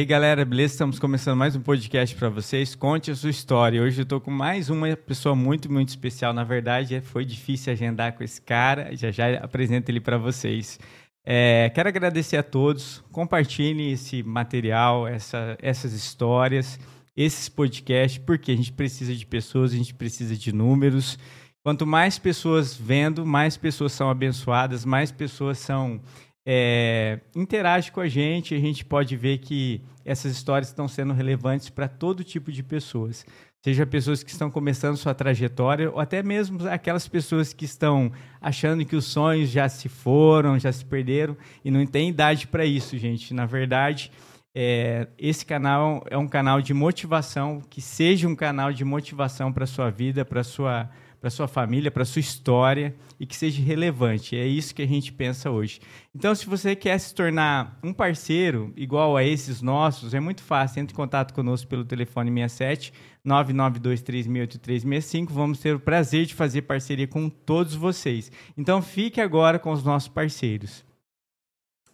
Aí, galera, beleza? Estamos começando mais um podcast para vocês. Conte a sua história. Hoje eu estou com mais uma pessoa muito, muito especial. Na verdade, foi difícil agendar com esse cara. Já já apresento ele para vocês. É, quero agradecer a todos. Compartilhem esse material, essa, essas histórias, esses podcasts, porque a gente precisa de pessoas, a gente precisa de números. Quanto mais pessoas vendo, mais pessoas são abençoadas, mais pessoas são é, interage com a gente, a gente pode ver que essas histórias estão sendo relevantes para todo tipo de pessoas. Seja pessoas que estão começando sua trajetória, ou até mesmo aquelas pessoas que estão achando que os sonhos já se foram, já se perderam, e não tem idade para isso, gente. Na verdade, é, esse canal é um canal de motivação, que seja um canal de motivação para a sua vida, para sua para sua família, para sua história e que seja relevante. É isso que a gente pensa hoje. Então, se você quer se tornar um parceiro igual a esses nossos, é muito fácil. Entre em contato conosco pelo telefone 67 992368365. Vamos ter o prazer de fazer parceria com todos vocês. Então, fique agora com os nossos parceiros.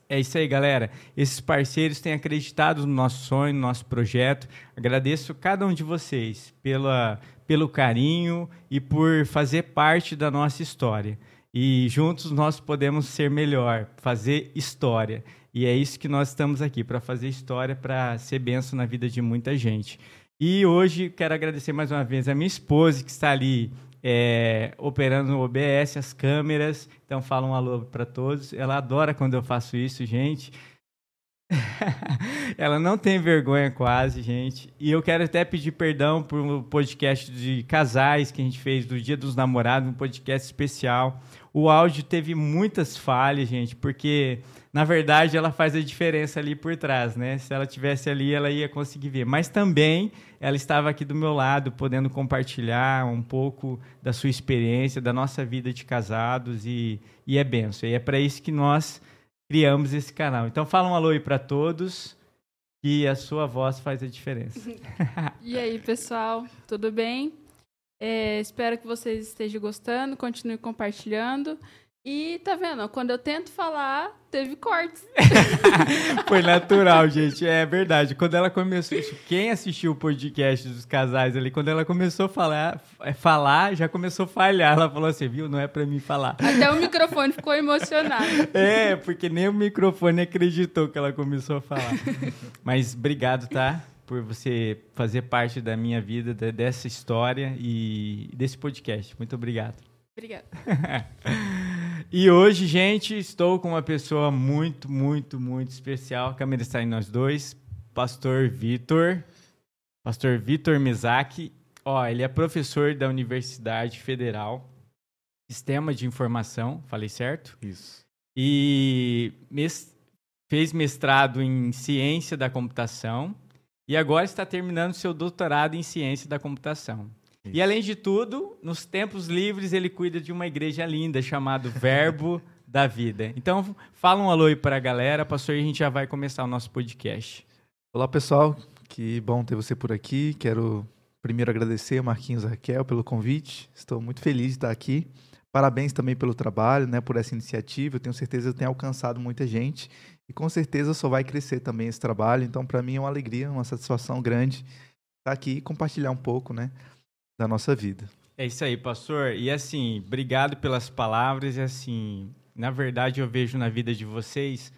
É isso aí, galera. Esses parceiros têm acreditado no nosso sonho, no nosso projeto. Agradeço cada um de vocês pela, pelo carinho e por fazer parte da nossa história. E juntos nós podemos ser melhor, fazer história. E é isso que nós estamos aqui, para fazer história, para ser benção na vida de muita gente. E hoje quero agradecer mais uma vez a minha esposa, que está ali é, operando no OBS, as câmeras. Então, fala um alô para todos. Ela adora quando eu faço isso, gente. Ela não tem vergonha quase, gente. E eu quero até pedir perdão por um podcast de casais que a gente fez do Dia dos Namorados, um podcast especial. O áudio teve muitas falhas, gente, porque na verdade ela faz a diferença ali por trás, né? Se ela tivesse ali, ela ia conseguir ver. Mas também ela estava aqui do meu lado, podendo compartilhar um pouco da sua experiência, da nossa vida de casados e, e é benção. E é para isso que nós criamos esse canal. Então fala um alô aí para todos, que a sua voz faz a diferença. e aí, pessoal, tudo bem? É, espero que vocês estejam gostando, continue compartilhando. E tá vendo? Quando eu tento falar, teve cortes. Foi natural, gente. É verdade. Quando ela começou. Quem assistiu o podcast dos casais ali, quando ela começou a falar, é, falar já começou a falhar. Ela falou assim, viu? Não é para mim falar. Até o microfone ficou emocionado. É, porque nem o microfone acreditou que ela começou a falar. Mas obrigado, tá? por você fazer parte da minha vida, dessa história e desse podcast. Muito obrigado. Obrigada. e hoje, gente, estou com uma pessoa muito, muito, muito especial. A câmera está em nós dois. Pastor Vitor. Pastor Vitor Mizaki. Ó, ele é professor da Universidade Federal. Sistema de Informação, falei certo? Isso. E fez mestrado em Ciência da Computação e agora está terminando seu doutorado em ciência da computação. E além de tudo, nos tempos livres ele cuida de uma igreja linda chamada Verbo da Vida. Então, fala um alô aí para a galera, pastor, e a gente já vai começar o nosso podcast. Olá, pessoal. Que bom ter você por aqui. Quero primeiro agradecer a Marquinhos e Raquel pelo convite. Estou muito feliz de estar aqui. Parabéns também pelo trabalho, né, por essa iniciativa. Eu tenho certeza que tem alcançado muita gente e com certeza só vai crescer também esse trabalho. Então, para mim é uma alegria, uma satisfação grande estar aqui e compartilhar um pouco, né, da nossa vida. É isso aí, pastor. E assim, obrigado pelas palavras. E assim, na verdade, eu vejo na vida de vocês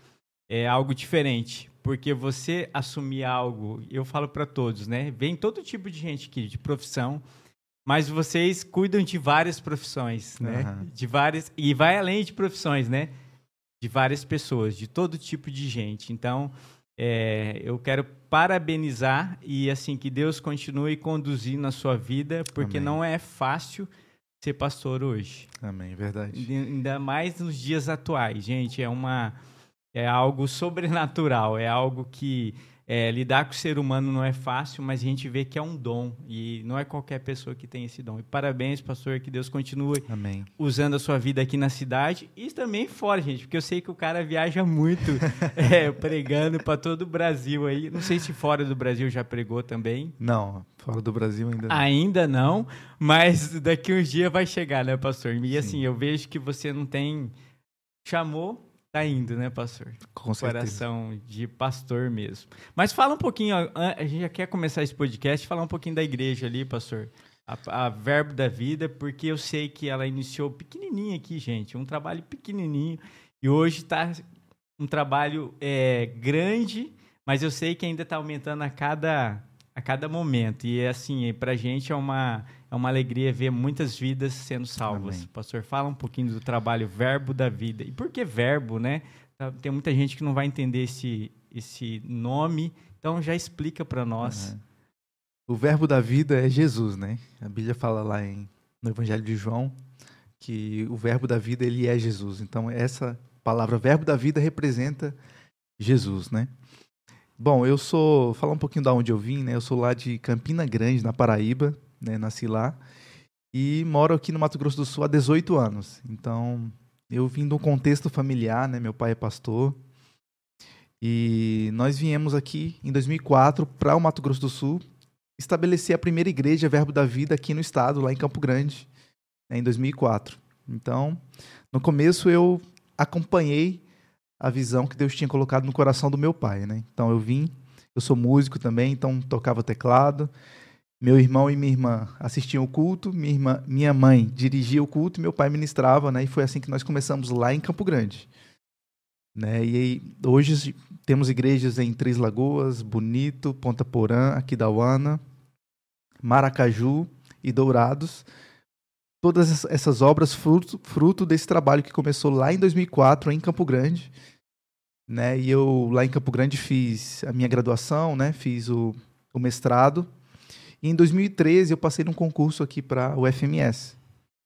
é algo diferente, porque você assumir algo, eu falo para todos, né? Vem todo tipo de gente aqui, de profissão, mas vocês cuidam de várias profissões, né? Uhum. De várias e vai além de profissões, né? De várias pessoas, de todo tipo de gente. Então, é, eu quero parabenizar e assim que Deus continue conduzindo a sua vida, porque Amém. não é fácil ser pastor hoje. Amém, verdade. Ainda mais nos dias atuais, gente, é uma é algo sobrenatural, é algo que é, lidar com o ser humano não é fácil, mas a gente vê que é um dom e não é qualquer pessoa que tem esse dom. E parabéns, pastor, que Deus continue Amém. usando a sua vida aqui na cidade e também fora, gente, porque eu sei que o cara viaja muito é, pregando para todo o Brasil aí. Não sei se fora do Brasil já pregou também. Não, fora do Brasil ainda não. Ainda não, mas daqui uns dias vai chegar, né, pastor? E assim, eu vejo que você não tem chamou tá indo, né, pastor? Com certeza. Coração de pastor mesmo. Mas fala um pouquinho, a gente já quer começar esse podcast, falar um pouquinho da igreja ali, pastor. A, a Verbo da Vida, porque eu sei que ela iniciou pequenininha aqui, gente, um trabalho pequenininho, e hoje está um trabalho é, grande, mas eu sei que ainda está aumentando a cada, a cada momento. E assim, para a gente é uma, é uma alegria ver muitas vidas sendo salvas. Amém. Pastor, fala um pouquinho do trabalho Verbo da Vida. E por que verbo, né? Tá- Tem muita gente que não vai entender esse, esse nome, então já explica para nós. Uhum. O verbo da vida é Jesus, né? A Bíblia fala lá em, no Evangelho de João que o verbo da vida ele é Jesus. Então essa palavra verbo da vida representa Jesus, né? Bom, eu sou, falar um pouquinho da onde eu vim, né? Eu sou lá de Campina Grande, na Paraíba, né? Nasci lá e moro aqui no Mato Grosso do Sul há 18 anos. Então, eu vim de um contexto familiar, né? Meu pai é pastor. E nós viemos aqui em 2004 para o Mato Grosso do Sul estabelecer a primeira igreja Verbo da Vida aqui no estado, lá em Campo Grande, né, em 2004. Então, no começo eu acompanhei a visão que Deus tinha colocado no coração do meu pai, né? Então eu vim, eu sou músico também, então tocava teclado. Meu irmão e minha irmã assistiam o culto, minha, irmã, minha mãe dirigia o culto meu pai ministrava, né? E foi assim que nós começamos lá em Campo Grande. Né? E aí, hoje temos igrejas em Três Lagoas, Bonito, Ponta Porã, Aquidauana, Maracaju e Dourados. Todas ess- essas obras fruto, fruto desse trabalho que começou lá em 2004 em Campo Grande. Né? E eu lá em Campo Grande fiz a minha graduação, né? fiz o, o mestrado. E em 2013 eu passei num concurso aqui para o FMS.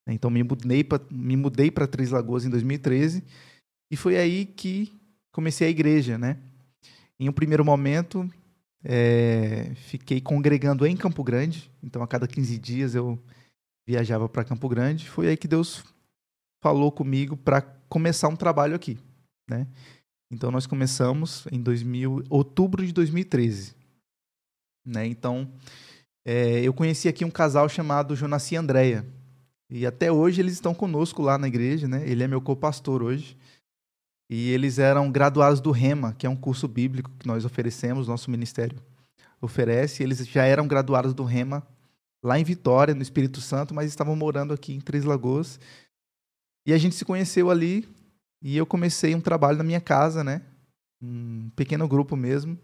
Então me mudei para me mudei para Três Lagoas em 2013 e foi aí que comecei a igreja, né? Em um primeiro momento, é, fiquei congregando em Campo Grande. Então, a cada 15 dias eu viajava para Campo Grande. Foi aí que Deus falou comigo para começar um trabalho aqui, né? Então, nós começamos em 2000, outubro de 2013, né? Então, é, eu conheci aqui um casal chamado Jonassi e Andréia. E até hoje eles estão conosco lá na igreja, né? Ele é meu co-pastor hoje. E eles eram graduados do REMA, que é um curso bíblico que nós oferecemos, nosso ministério oferece. Eles já eram graduados do REMA lá em Vitória, no Espírito Santo, mas estavam morando aqui em Três Lagoas. E a gente se conheceu ali e eu comecei um trabalho na minha casa, né? Um pequeno grupo mesmo.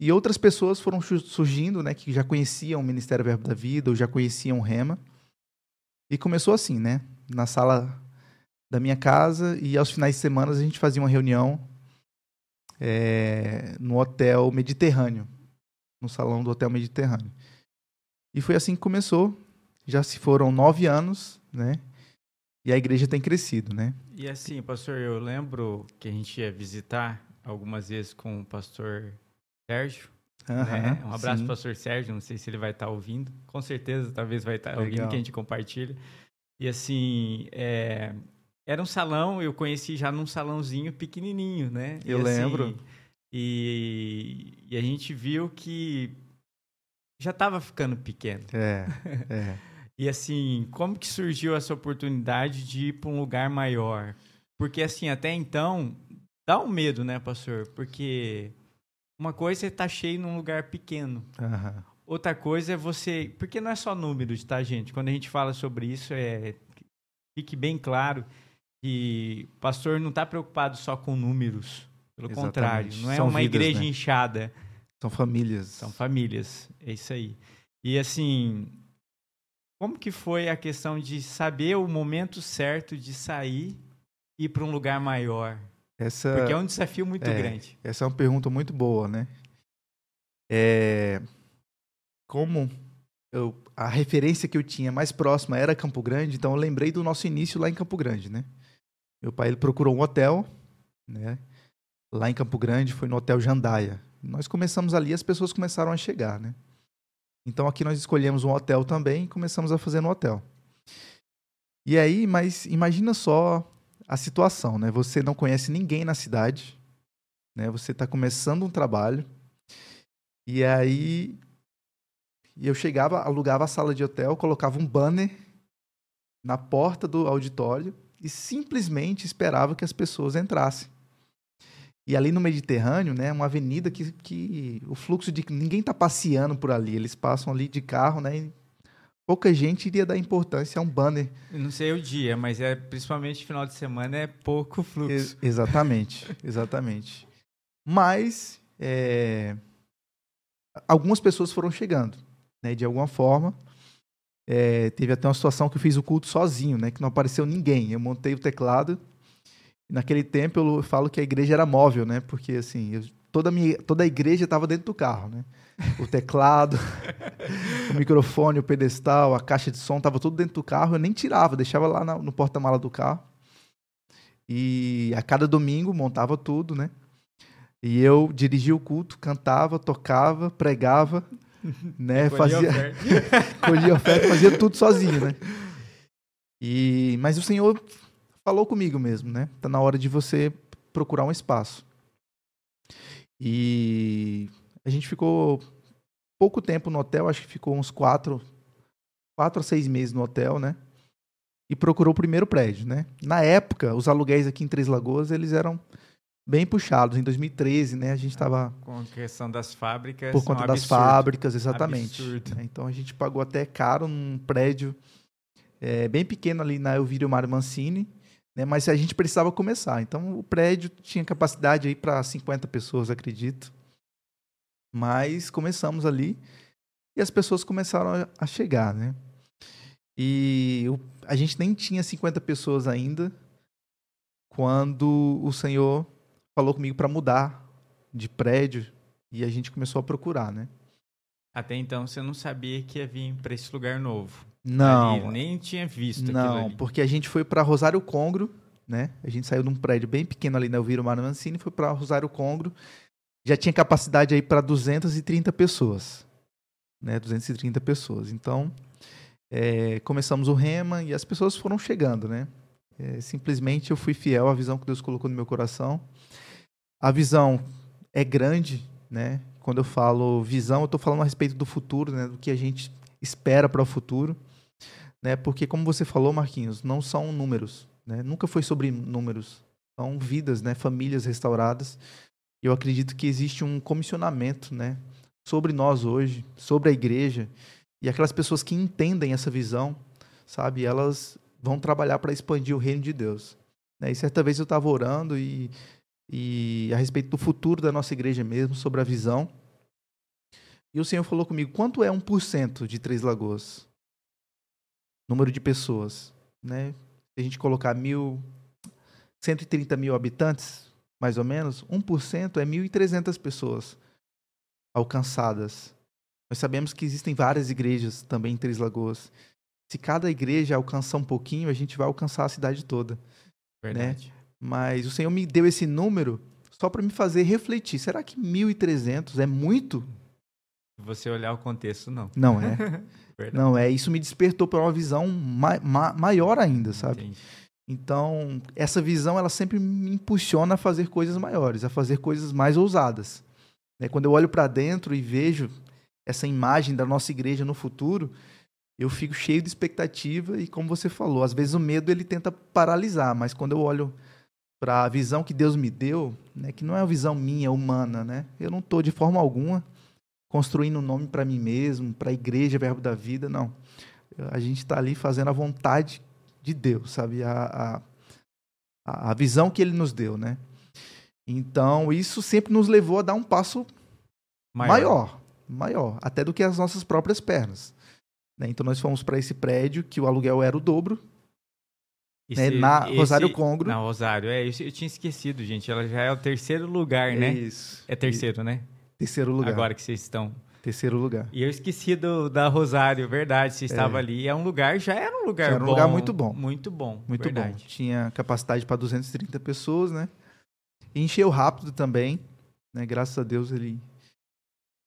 E outras pessoas foram surgindo, né, que já conheciam o Ministério Verbo da Vida, ou já conheciam o REMA. E começou assim, né? Na sala da minha casa e aos finais de semana a gente fazia uma reunião é, no hotel Mediterrâneo, no salão do hotel Mediterrâneo. E foi assim que começou. Já se foram nove anos, né? E a igreja tem crescido, né? E assim, pastor, eu lembro que a gente ia visitar algumas vezes com o pastor Sérgio. né? Aham, Um abraço sim. para o pastor Sérgio, não sei se ele vai estar ouvindo. Com certeza, talvez vai estar ouvindo Legal. que a gente compartilha. E assim, é, era um salão, eu conheci já num salãozinho pequenininho, né? E, Eu assim, lembro. E, e a gente viu que já estava ficando pequeno. É, é. E assim, como que surgiu essa oportunidade de ir para um lugar maior? Porque assim, até então, dá um medo, né, pastor? Porque uma coisa é estar cheio num lugar pequeno. aham. Outra coisa é você. Porque não é só números, tá, gente? Quando a gente fala sobre isso, é. Fique bem claro que o pastor não está preocupado só com números. Pelo Exatamente. contrário, não é São uma vidas, igreja né? inchada. São famílias. São famílias, é isso aí. E assim, como que foi a questão de saber o momento certo de sair e ir para um lugar maior? Essa, Porque é um desafio muito é. grande. essa é uma pergunta muito boa, né? É, como eu, a referência que eu tinha mais próxima era Campo Grande, então eu lembrei do nosso início lá em Campo Grande, né? Meu pai ele procurou um hotel, né? Lá em Campo Grande, foi no Hotel Jandaia. Nós começamos ali, as pessoas começaram a chegar, né? Então aqui nós escolhemos um hotel também e começamos a fazer no hotel. E aí, mas imagina só a situação, né? Você não conhece ninguém na cidade, né? Você está começando um trabalho e aí eu chegava, alugava a sala de hotel, colocava um banner na porta do auditório e simplesmente esperava que as pessoas entrassem. E ali no Mediterrâneo, né, uma avenida que, que o fluxo de ninguém está passeando por ali, eles passam ali de carro, né? E pouca gente iria dar importância a um banner. Não sei o dia, mas é principalmente final de semana é pouco fluxo. Ex exatamente, exatamente. Mas é, algumas pessoas foram chegando, né? De alguma forma. É, teve até uma situação que eu fiz o culto sozinho, né? Que não apareceu ninguém. Eu montei o teclado. Naquele tempo eu falo que a igreja era móvel, né? Porque assim, eu, toda, a minha, toda a igreja estava dentro do carro, né? O teclado, o microfone, o pedestal, a caixa de som, estava tudo dentro do carro. Eu nem tirava, deixava lá na, no porta-mala do carro. E a cada domingo montava tudo, né? E eu dirigia o culto, cantava, tocava, pregava né? fazia colhia oferta, fazia tudo sozinho, né? E mas o Senhor falou comigo mesmo, né? Tá na hora de você procurar um espaço. E a gente ficou pouco tempo no hotel, acho que ficou uns quatro, quatro a seis meses no hotel, né? E procurou o primeiro prédio, né? Na época, os aluguéis aqui em Três Lagoas, eles eram bem puxados. Em 2013, né, a gente estava... Com a questão das fábricas. Por conta um das fábricas, exatamente. Absurdo. Então a gente pagou até caro num prédio é, bem pequeno ali na Elvírio Mário Mancini, né, mas a gente precisava começar. Então o prédio tinha capacidade aí para 50 pessoas, acredito. Mas começamos ali e as pessoas começaram a chegar, né? E a gente nem tinha 50 pessoas ainda quando o Senhor falou comigo para mudar de prédio e a gente começou a procurar, né? Até então você não sabia que ia vir para esse lugar novo. Não. Ali, nem tinha visto Não, porque a gente foi para Rosário Congro, né? A gente saiu de um prédio bem pequeno ali na Elvira Mário Mancini e foi para Rosário Congro. Já tinha capacidade aí para 230 pessoas, né? 230 pessoas. Então, é, começamos o rema e as pessoas foram chegando, né? É, simplesmente eu fui fiel à visão que Deus colocou no meu coração a visão é grande, né? Quando eu falo visão, eu estou falando a respeito do futuro, né? Do que a gente espera para o futuro, né? Porque como você falou, Marquinhos, não são números, né? Nunca foi sobre números, são vidas, né? Famílias restauradas. Eu acredito que existe um comissionamento, né? Sobre nós hoje, sobre a igreja e aquelas pessoas que entendem essa visão, sabe? Elas vão trabalhar para expandir o reino de Deus. Né? E certa vez eu estava orando e e a respeito do futuro da nossa igreja mesmo, sobre a visão. E o Senhor falou comigo: quanto é 1% de Três Lagoas? Número de pessoas. Né? Se a gente colocar mil, 130 mil habitantes, mais ou menos, 1% é 1.300 pessoas alcançadas. Nós sabemos que existem várias igrejas também em Três Lagoas. Se cada igreja alcançar um pouquinho, a gente vai alcançar a cidade toda. Né? Verdade. Né? Mas o Senhor me deu esse número só para me fazer refletir. Será que 1.300 é muito? Você olhar o contexto, não. Não é. não é. Isso me despertou para uma visão ma ma maior ainda, sabe? Entendi. Então, essa visão, ela sempre me impulsiona a fazer coisas maiores, a fazer coisas mais ousadas. Né? Quando eu olho para dentro e vejo essa imagem da nossa igreja no futuro, eu fico cheio de expectativa e, como você falou, às vezes o medo ele tenta paralisar, mas quando eu olho para a visão que Deus me deu, né, que não é uma visão minha, humana, né? Eu não estou de forma alguma construindo um nome para mim mesmo, para a igreja Verbo da Vida, não. A gente está ali fazendo a vontade de Deus, sabe? A, a, a visão que Ele nos deu, né? Então, isso sempre nos levou a dar um passo maior, maior, maior até do que as nossas próprias pernas. Né? Então, nós fomos para esse prédio que o aluguel era o dobro né, na esse, Rosário Congro. Na Rosário, é, eu tinha esquecido, gente. Ela já é o terceiro lugar, né? Isso. É terceiro, né? Terceiro lugar. Agora que vocês estão. Terceiro lugar. E eu esqueci do, da Rosário, verdade. Você estava é. ali. É um lugar, já era um lugar já era um bom. lugar muito bom. Muito bom. Muito verdade. bom. Tinha capacidade para 230 pessoas, né? E encheu rápido também. Né? Graças a Deus ele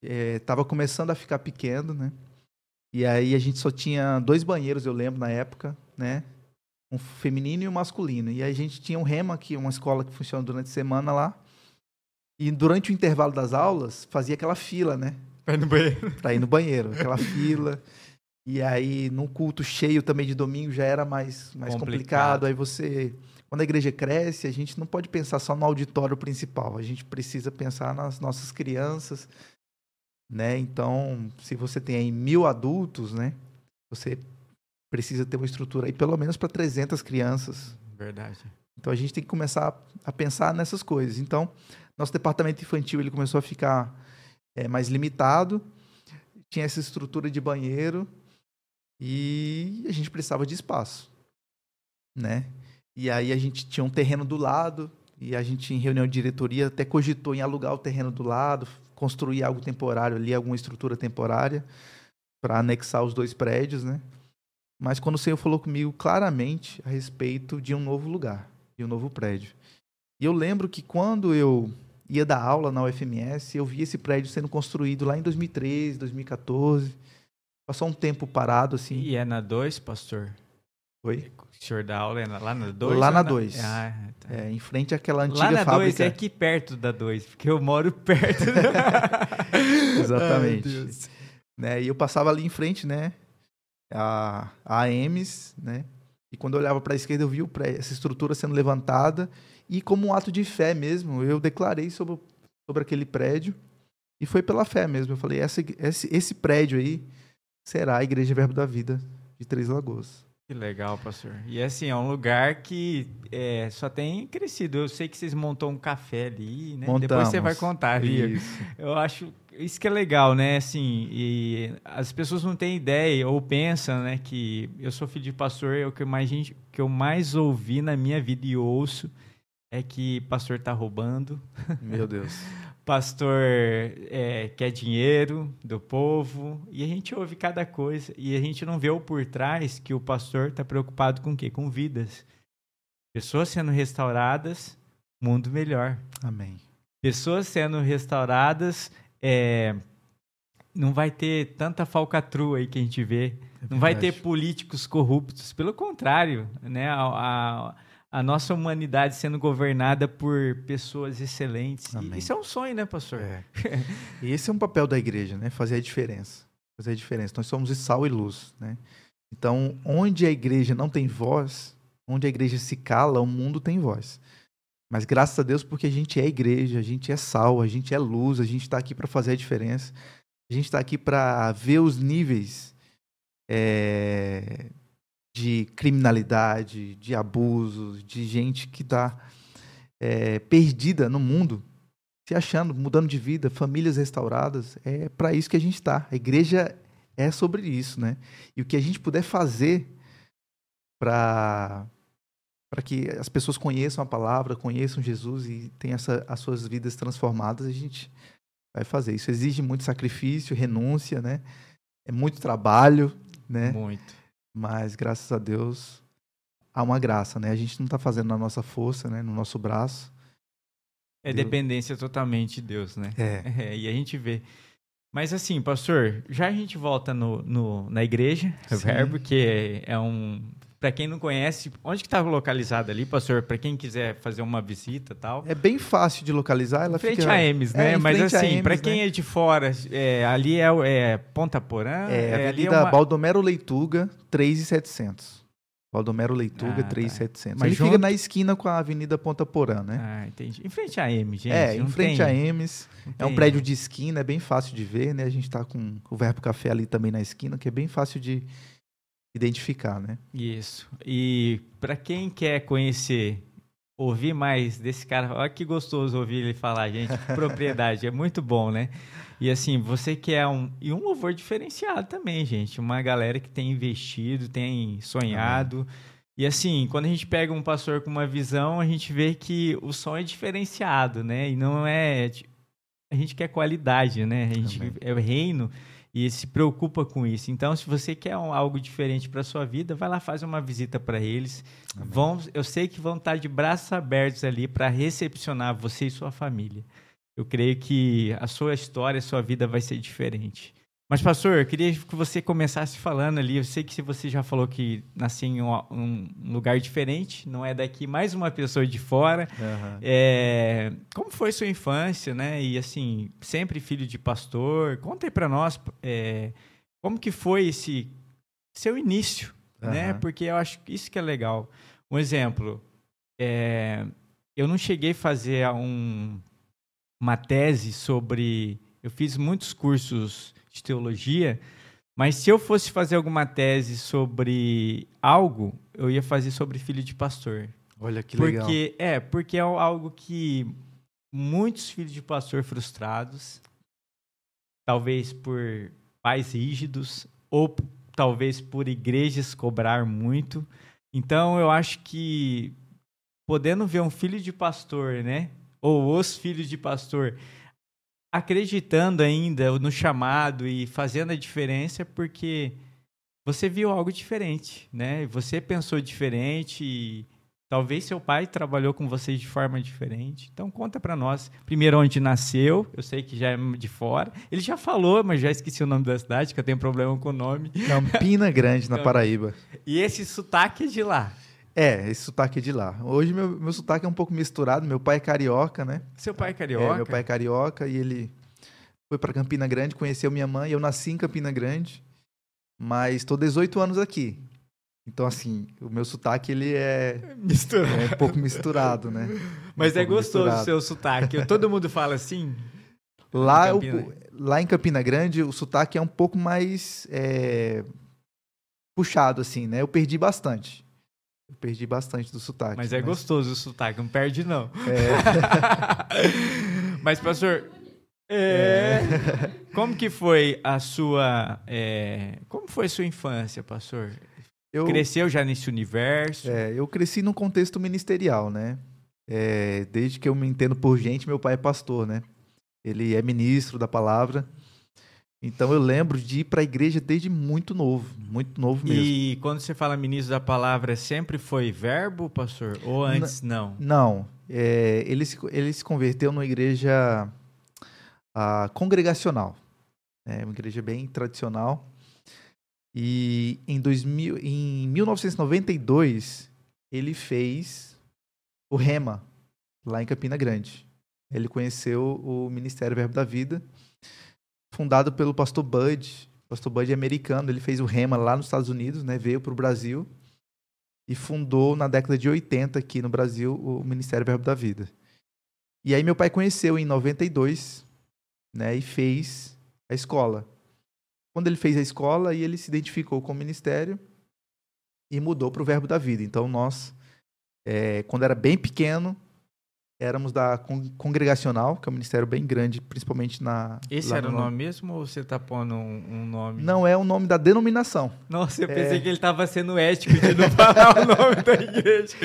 estava é, começando a ficar pequeno, né? E aí a gente só tinha dois banheiros, eu lembro, na época, né? um feminino e um masculino. E aí a gente tinha um rema, que é uma escola que funciona durante a semana lá. E durante o intervalo das aulas, fazia aquela fila, né? Pra ir no banheiro. Pra ir no banheiro, aquela fila. E aí, num culto cheio também de domingo, já era mais, mais complicado. complicado. Aí você quando a igreja cresce, a gente não pode pensar só no auditório principal. A gente precisa pensar nas nossas crianças, né? Então, se você tem aí mil adultos, né? Você precisa ter uma estrutura aí pelo menos para 300 crianças. Verdade. Então a gente tem que começar a pensar nessas coisas. Então, nosso departamento infantil ele começou a ficar é, mais limitado, tinha essa estrutura de banheiro e a gente precisava de espaço, né? E aí a gente tinha um terreno do lado e a gente em reunião de diretoria até cogitou em alugar o terreno do lado, construir algo temporário ali, alguma estrutura temporária para anexar os dois prédios, né? Mas quando o Senhor falou comigo claramente a respeito de um novo lugar, de um novo prédio. E eu lembro que quando eu ia dar aula na UFMS, eu vi esse prédio sendo construído lá em 2013, 2014. Passou um tempo parado, assim. E é na 2, pastor? Oi? O senhor dá aula é lá na 2? Lá na 2. Ah, tá. É, em frente àquela antiga Lá na 2 fábrica. é aqui perto da 2, porque eu moro perto. Exatamente. Ai, né? E eu passava ali em frente, né? A, a AMS, né? E quando eu olhava para a esquerda, eu vi o pré- essa estrutura sendo levantada. E como um ato de fé mesmo, eu declarei sobre, sobre aquele prédio. E foi pela fé mesmo. Eu falei, essa, esse, esse prédio aí será a Igreja Verbo da Vida de Três Lagoas. Que legal, pastor. E assim, é um lugar que é, só tem crescido. Eu sei que vocês montou um café ali, né? Depois você vai Montamos. contar ali. Isso. Eu acho isso que é legal, né? Assim, e as pessoas não têm ideia ou pensam, né, que eu sou filho de pastor, é o que mais gente, que eu mais ouvi na minha vida e ouço é que pastor tá roubando, Meu Deus. pastor é, quer dinheiro do povo e a gente ouve cada coisa e a gente não vê o por trás que o pastor está preocupado com o quê? Com vidas, pessoas sendo restauradas, mundo melhor Amém. pessoas sendo restauradas, é, não vai ter tanta falcatrua aí que a gente vê. Não vai ter políticos corruptos. Pelo contrário, né? A, a- a nossa humanidade sendo governada por pessoas excelentes. Amém. Isso é um sonho, né, pastor? É. E esse é um papel da igreja, né? Fazer a diferença. Fazer a diferença. Nós somos sal e luz, né? Então, onde a igreja não tem voz, onde a igreja se cala, o mundo tem voz. Mas graças a Deus, porque a gente é igreja, a gente é sal, a gente é luz, a gente está aqui para fazer a diferença. A gente está aqui para ver os níveis é, de criminalidade, de abusos, de gente que está perdida no mundo se achando, mudando de vida, famílias restauradas. É para isso que a gente está. A igreja é sobre isso, né? E o que a gente puder fazer para para que as pessoas conheçam a palavra, conheçam Jesus e tenham essa, as suas vidas transformadas, a gente vai fazer. Isso exige muito sacrifício, renúncia, né? É muito trabalho, né? Muito. Mas graças a Deus há uma graça, né? A gente não está fazendo na nossa força, né? No nosso braço. É Deus. dependência totalmente de Deus, né? É. É, e a gente vê. Mas assim, pastor, já a gente volta no, no- na igreja, Sim. verbo, que é um. Para quem não conhece, onde que está localizado ali, pastor? Para quem quiser fazer uma visita e tal. É bem fácil de localizar. Ela frente fica... a Emes, né? É, Mas assim, para né? quem é de fora, é, ali é, é Ponta Porã? É, ali Avenida uma- Baldomero Leituga, 3,700. Baldomero Leituga, Ah, tá. 3,700. Mas Ele junto- fica na esquina com a Avenida Ponta Porã, né? Ah, entendi. Em frente a Emes, gente. é, em frente tem- a Emes. É um prédio de esquina, é bem fácil de ver, né? A gente tá com o Verbo Café ali também na esquina, que é bem fácil de identificar, né? Isso. E para quem quer conhecer, ouvir mais desse cara, olha que gostoso ouvir ele falar, gente, propriedade, é muito bom, né? E assim, você que é um e um louvor diferenciado também, gente, uma galera que tem investido, tem sonhado. E assim, quando a gente pega um pastor com uma visão, a gente vê que o som é diferenciado, né? E não é a gente quer qualidade, né? A gente é o reino e se preocupa com isso. Então, se você quer um- algo diferente para sua vida, vai lá fazer uma visita para eles. Amém. Vão, eu sei que vão estar de braços abertos ali para recepcionar você e sua família. Eu creio que a sua história, a sua vida vai ser diferente. Mas, pastor, eu queria que você começasse falando ali. Eu sei que se você já falou que nasceu em um, um lugar diferente, não é daqui, mais uma pessoa de fora. Aham. É, como foi sua infância, né? E assim, sempre filho de pastor. Conta aí pra nós é, como que foi esse seu início, né? Aham. Porque eu acho que isso que é legal. Um exemplo, é, eu não cheguei a fazer um, uma tese sobre. Eu fiz muitos cursos de teologia, mas se eu fosse fazer alguma tese sobre algo, eu ia fazer sobre filho de pastor. Olha que porque, legal. É, porque é algo que muitos filhos de pastor frustrados, talvez por pais rígidos, ou talvez por igrejas cobrar muito. Então, eu acho que podendo ver um filho de pastor, né? Ou os filhos de pastor acreditando ainda no chamado e fazendo a diferença, porque você viu algo diferente, né? Você pensou diferente e talvez seu pai trabalhou com vocês de forma diferente. Então conta para nós, primeiro onde nasceu, eu sei que já é de fora. Ele já falou, mas já esqueci o nome da cidade, que eu tenho problema com o nome. Campina Grande, na Paraíba. E esse sotaque é de lá. É, esse sotaque é de lá. Hoje meu, meu sotaque é um pouco misturado. Meu pai é carioca, né? Seu pai é carioca? É, meu pai é carioca e ele foi para Campina Grande, conheceu minha mãe. Eu nasci em Campina Grande, mas estou 18 anos aqui. Então, assim, o meu sotaque ele é, misturado. é um pouco misturado, né? Mas um é gostoso o seu sotaque. Todo mundo fala assim? Lá, eu, lá em Campina Grande, o sotaque é um pouco mais é, puxado, assim, né? Eu perdi bastante. Eu perdi bastante do sotaque. Mas é mas... gostoso o sotaque, não perde não. É. mas, pastor, é... como que foi a sua... É... Como foi a sua infância, pastor? Eu... Cresceu já nesse universo? É, eu cresci num contexto ministerial, né? É, desde que eu me entendo por gente, meu pai é pastor, né? Ele é ministro da palavra. Então eu lembro de ir para a igreja desde muito novo, muito novo mesmo. E quando você fala ministro da palavra, sempre foi verbo, pastor? Ou antes não? Não. É, ele, se, ele se converteu numa igreja a, congregacional. É uma igreja bem tradicional. E em, 2000, em 1992, ele fez o Rema, lá em Campina Grande. Ele conheceu o Ministério Verbo da Vida fundado pelo pastor Bud. O pastor Bud é americano, ele fez o Rema lá nos Estados Unidos, né? Veio para o Brasil e fundou na década de 80 aqui no Brasil o Ministério Verbo da Vida. E aí meu pai conheceu em 92, né? E fez a escola. Quando ele fez a escola, ele se identificou com o ministério e mudou para o Verbo da Vida. Então nós, é, quando era bem pequeno, éramos da congregacional, que é um ministério bem grande, principalmente na. Esse era o nome mesmo ou você está pondo um, um, nome? Não, é o nome da denominação. Nossa, eu pensei é... que ele estava sendo ético de não falar o nome da igreja.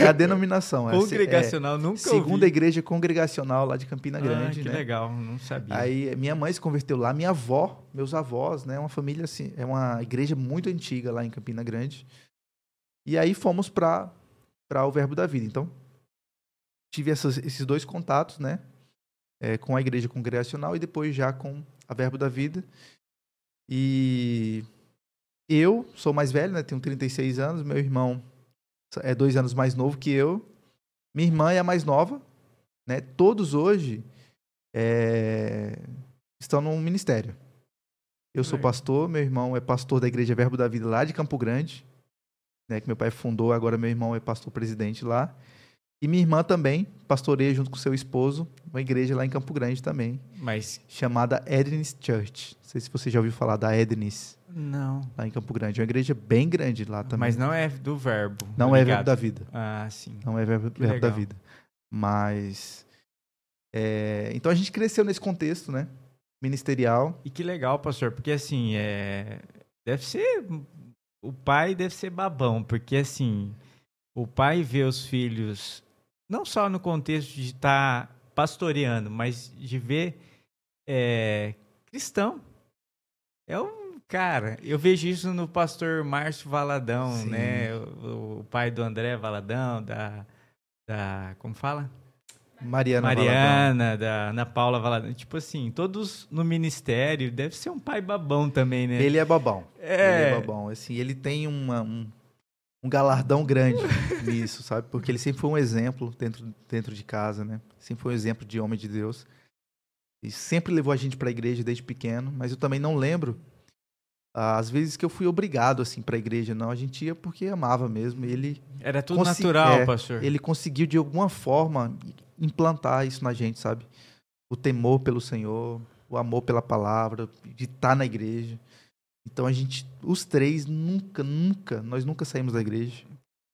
É a denominação. Congregacional, é, nunca Segunda ouvi. Igreja Congregacional lá de Campina Grande. Ah, que né? legal, não sabia. Aí minha mãe se converteu lá, minha avó, meus avós, né? Uma família assim, é uma igreja muito antiga lá em Campina Grande. E aí fomos para o Verbo da Vida. Então, tive essas, esses dois contatos, né? É, com a igreja congregacional e depois já com a Verbo da Vida. E eu sou mais velho, né? Tenho 36 anos. Meu irmão é dois anos mais novo que eu. Minha irmã é a mais nova, né? Todos hoje é, estão no ministério. Eu sou pastor, meu irmão é pastor da Igreja Verbo da Vida lá de Campo Grande, né? Que meu pai fundou. Agora meu irmão é pastor presidente lá. E minha irmã também pastoreia junto com seu esposo uma igreja lá em Campo Grande também. Mas chamada Ednis Church. Não sei se você já ouviu falar da Ednis. Não. Lá em Campo Grande. É uma igreja bem grande lá também. Mas não é do verbo. Não é verbo da vida. Ah, sim. Não é verbo, verbo da vida. Mas. É... Então a gente cresceu nesse contexto, né? Ministerial. E que legal, pastor, porque assim, é... deve ser. O pai deve ser babão, porque assim, o pai vê os filhos não só no contexto de estar tá pastoreando, mas de ver é, cristão. É um cara. Eu vejo isso no pastor Márcio Valadão, Sim. né? O, o, pai do André Valadão, da, da como fala? Mariana, Mariana Valadão. da Ana Paula Valadão. Tipo assim, todos no ministério, deve ser um pai babão também, né? Ele é babão. É. Ele é babão. Assim, ele tem uma, um, um galardão grande nisso, sabe? Porque ele sempre foi um exemplo dentro, dentro de casa, né? Sempre foi um exemplo de homem de Deus. E sempre levou a gente para a igreja desde pequeno, mas eu também não lembro às vezes que eu fui obrigado assim para a igreja, não, a gente ia porque amava mesmo. Ele era tudo natural, é, pastor. Ele conseguiu de alguma forma implantar isso na gente, sabe? O temor pelo Senhor, o amor pela palavra, de estar tá na igreja. Então a gente, os três nunca, nunca, nós nunca saímos da igreja.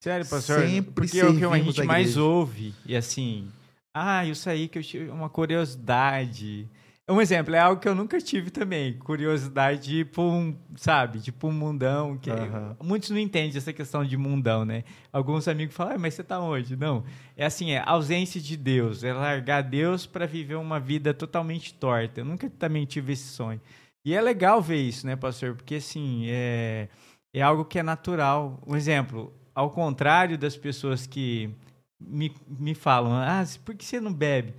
Sério, pastor? Sempre Porque é o que a gente mais ouve. E assim, ah, isso aí que eu tive uma curiosidade. Um exemplo, é algo que eu nunca tive também. Curiosidade, tipo um, sabe, tipo um mundão. Que uhum. Muitos não entendem essa questão de mundão, né? Alguns amigos falam, ah, mas você tá onde? Não. É assim, é ausência de Deus. É largar Deus para viver uma vida totalmente torta. Eu nunca também tive esse sonho. E é legal ver isso, né, pastor? Porque, assim, é, é algo que é natural. Um exemplo, ao contrário das pessoas que me, me falam, ah, por que você não bebe?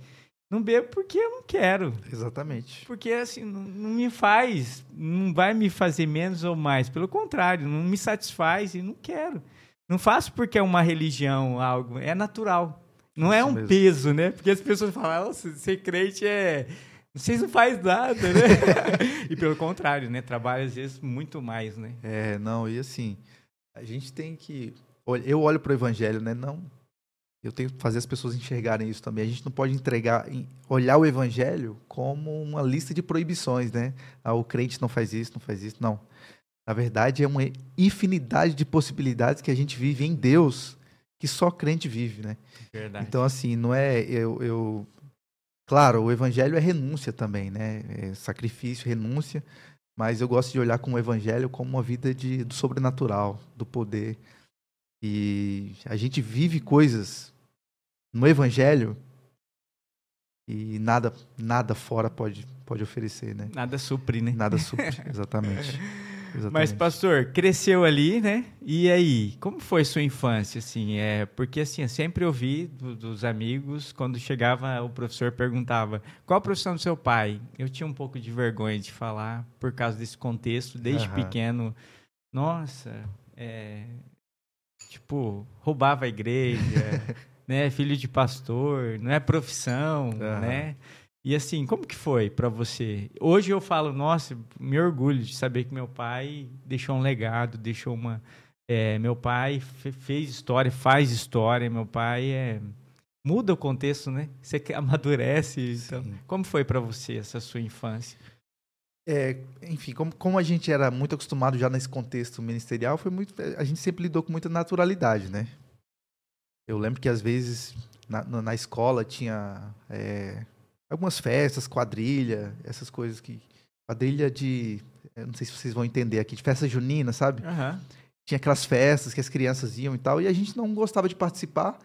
Não bebo porque eu não quero. Exatamente. Porque assim, não, não, me faz, não vai me fazer menos ou mais. Pelo contrário, não me satisfaz e não quero. Não faço porque é uma religião, algo. É natural. Não é Isso um mesmo. peso, né? Porque as pessoas falam, Nossa, ser crente é. Vocês não fazem nada, né? e pelo contrário, né? Trabalha às vezes muito mais, né? É, não, e assim, a gente tem que. Eu olho para o evangelho, né? Não eu tenho que fazer as pessoas enxergarem isso também. A gente não pode entregar, olhar o evangelho como uma lista de proibições, né? Ah, o crente não faz isso, não faz isso. Não. Na verdade, é uma infinidade de possibilidades que a gente vive em Deus que só crente vive, né? Verdade. Então, assim, não é. Eu, eu... Claro, o evangelho é renúncia também, né? É sacrifício, renúncia. Mas eu gosto de olhar com o evangelho como uma vida de, do sobrenatural, do poder. E a gente vive coisas no Evangelho e nada nada fora pode pode oferecer, né? Nada supre, né? Nada supre, exatamente. Exatamente. Mas pastor, cresceu ali, né? E aí, como foi sua infância assim? É, porque assim, eu sempre ouvi do, dos amigos quando chegava o professor perguntava: "Qual a profissão do seu pai?". Eu tinha um pouco de vergonha de falar por causa desse contexto desde uhum. pequeno. Nossa, é, tipo, roubava a igreja, né? Filho de pastor, não é profissão, uhum. né? E assim, como que foi para você? Hoje eu falo, nossa, me orgulho de saber que meu pai deixou um legado, deixou uma. É, meu pai fez história, faz história. Meu pai é, muda o contexto, né? Você amadurece. Então, como foi para você essa sua infância? É, enfim, como, como a gente era muito acostumado já nesse contexto ministerial, foi muito, a gente sempre lidou com muita naturalidade, né? Eu lembro que às vezes na, na escola tinha é, algumas festas, quadrilha, essas coisas que. Quadrilha de. não sei se vocês vão entender aqui, de festa junina, sabe? Uhum. Tinha aquelas festas que as crianças iam e tal, e a gente não gostava de participar,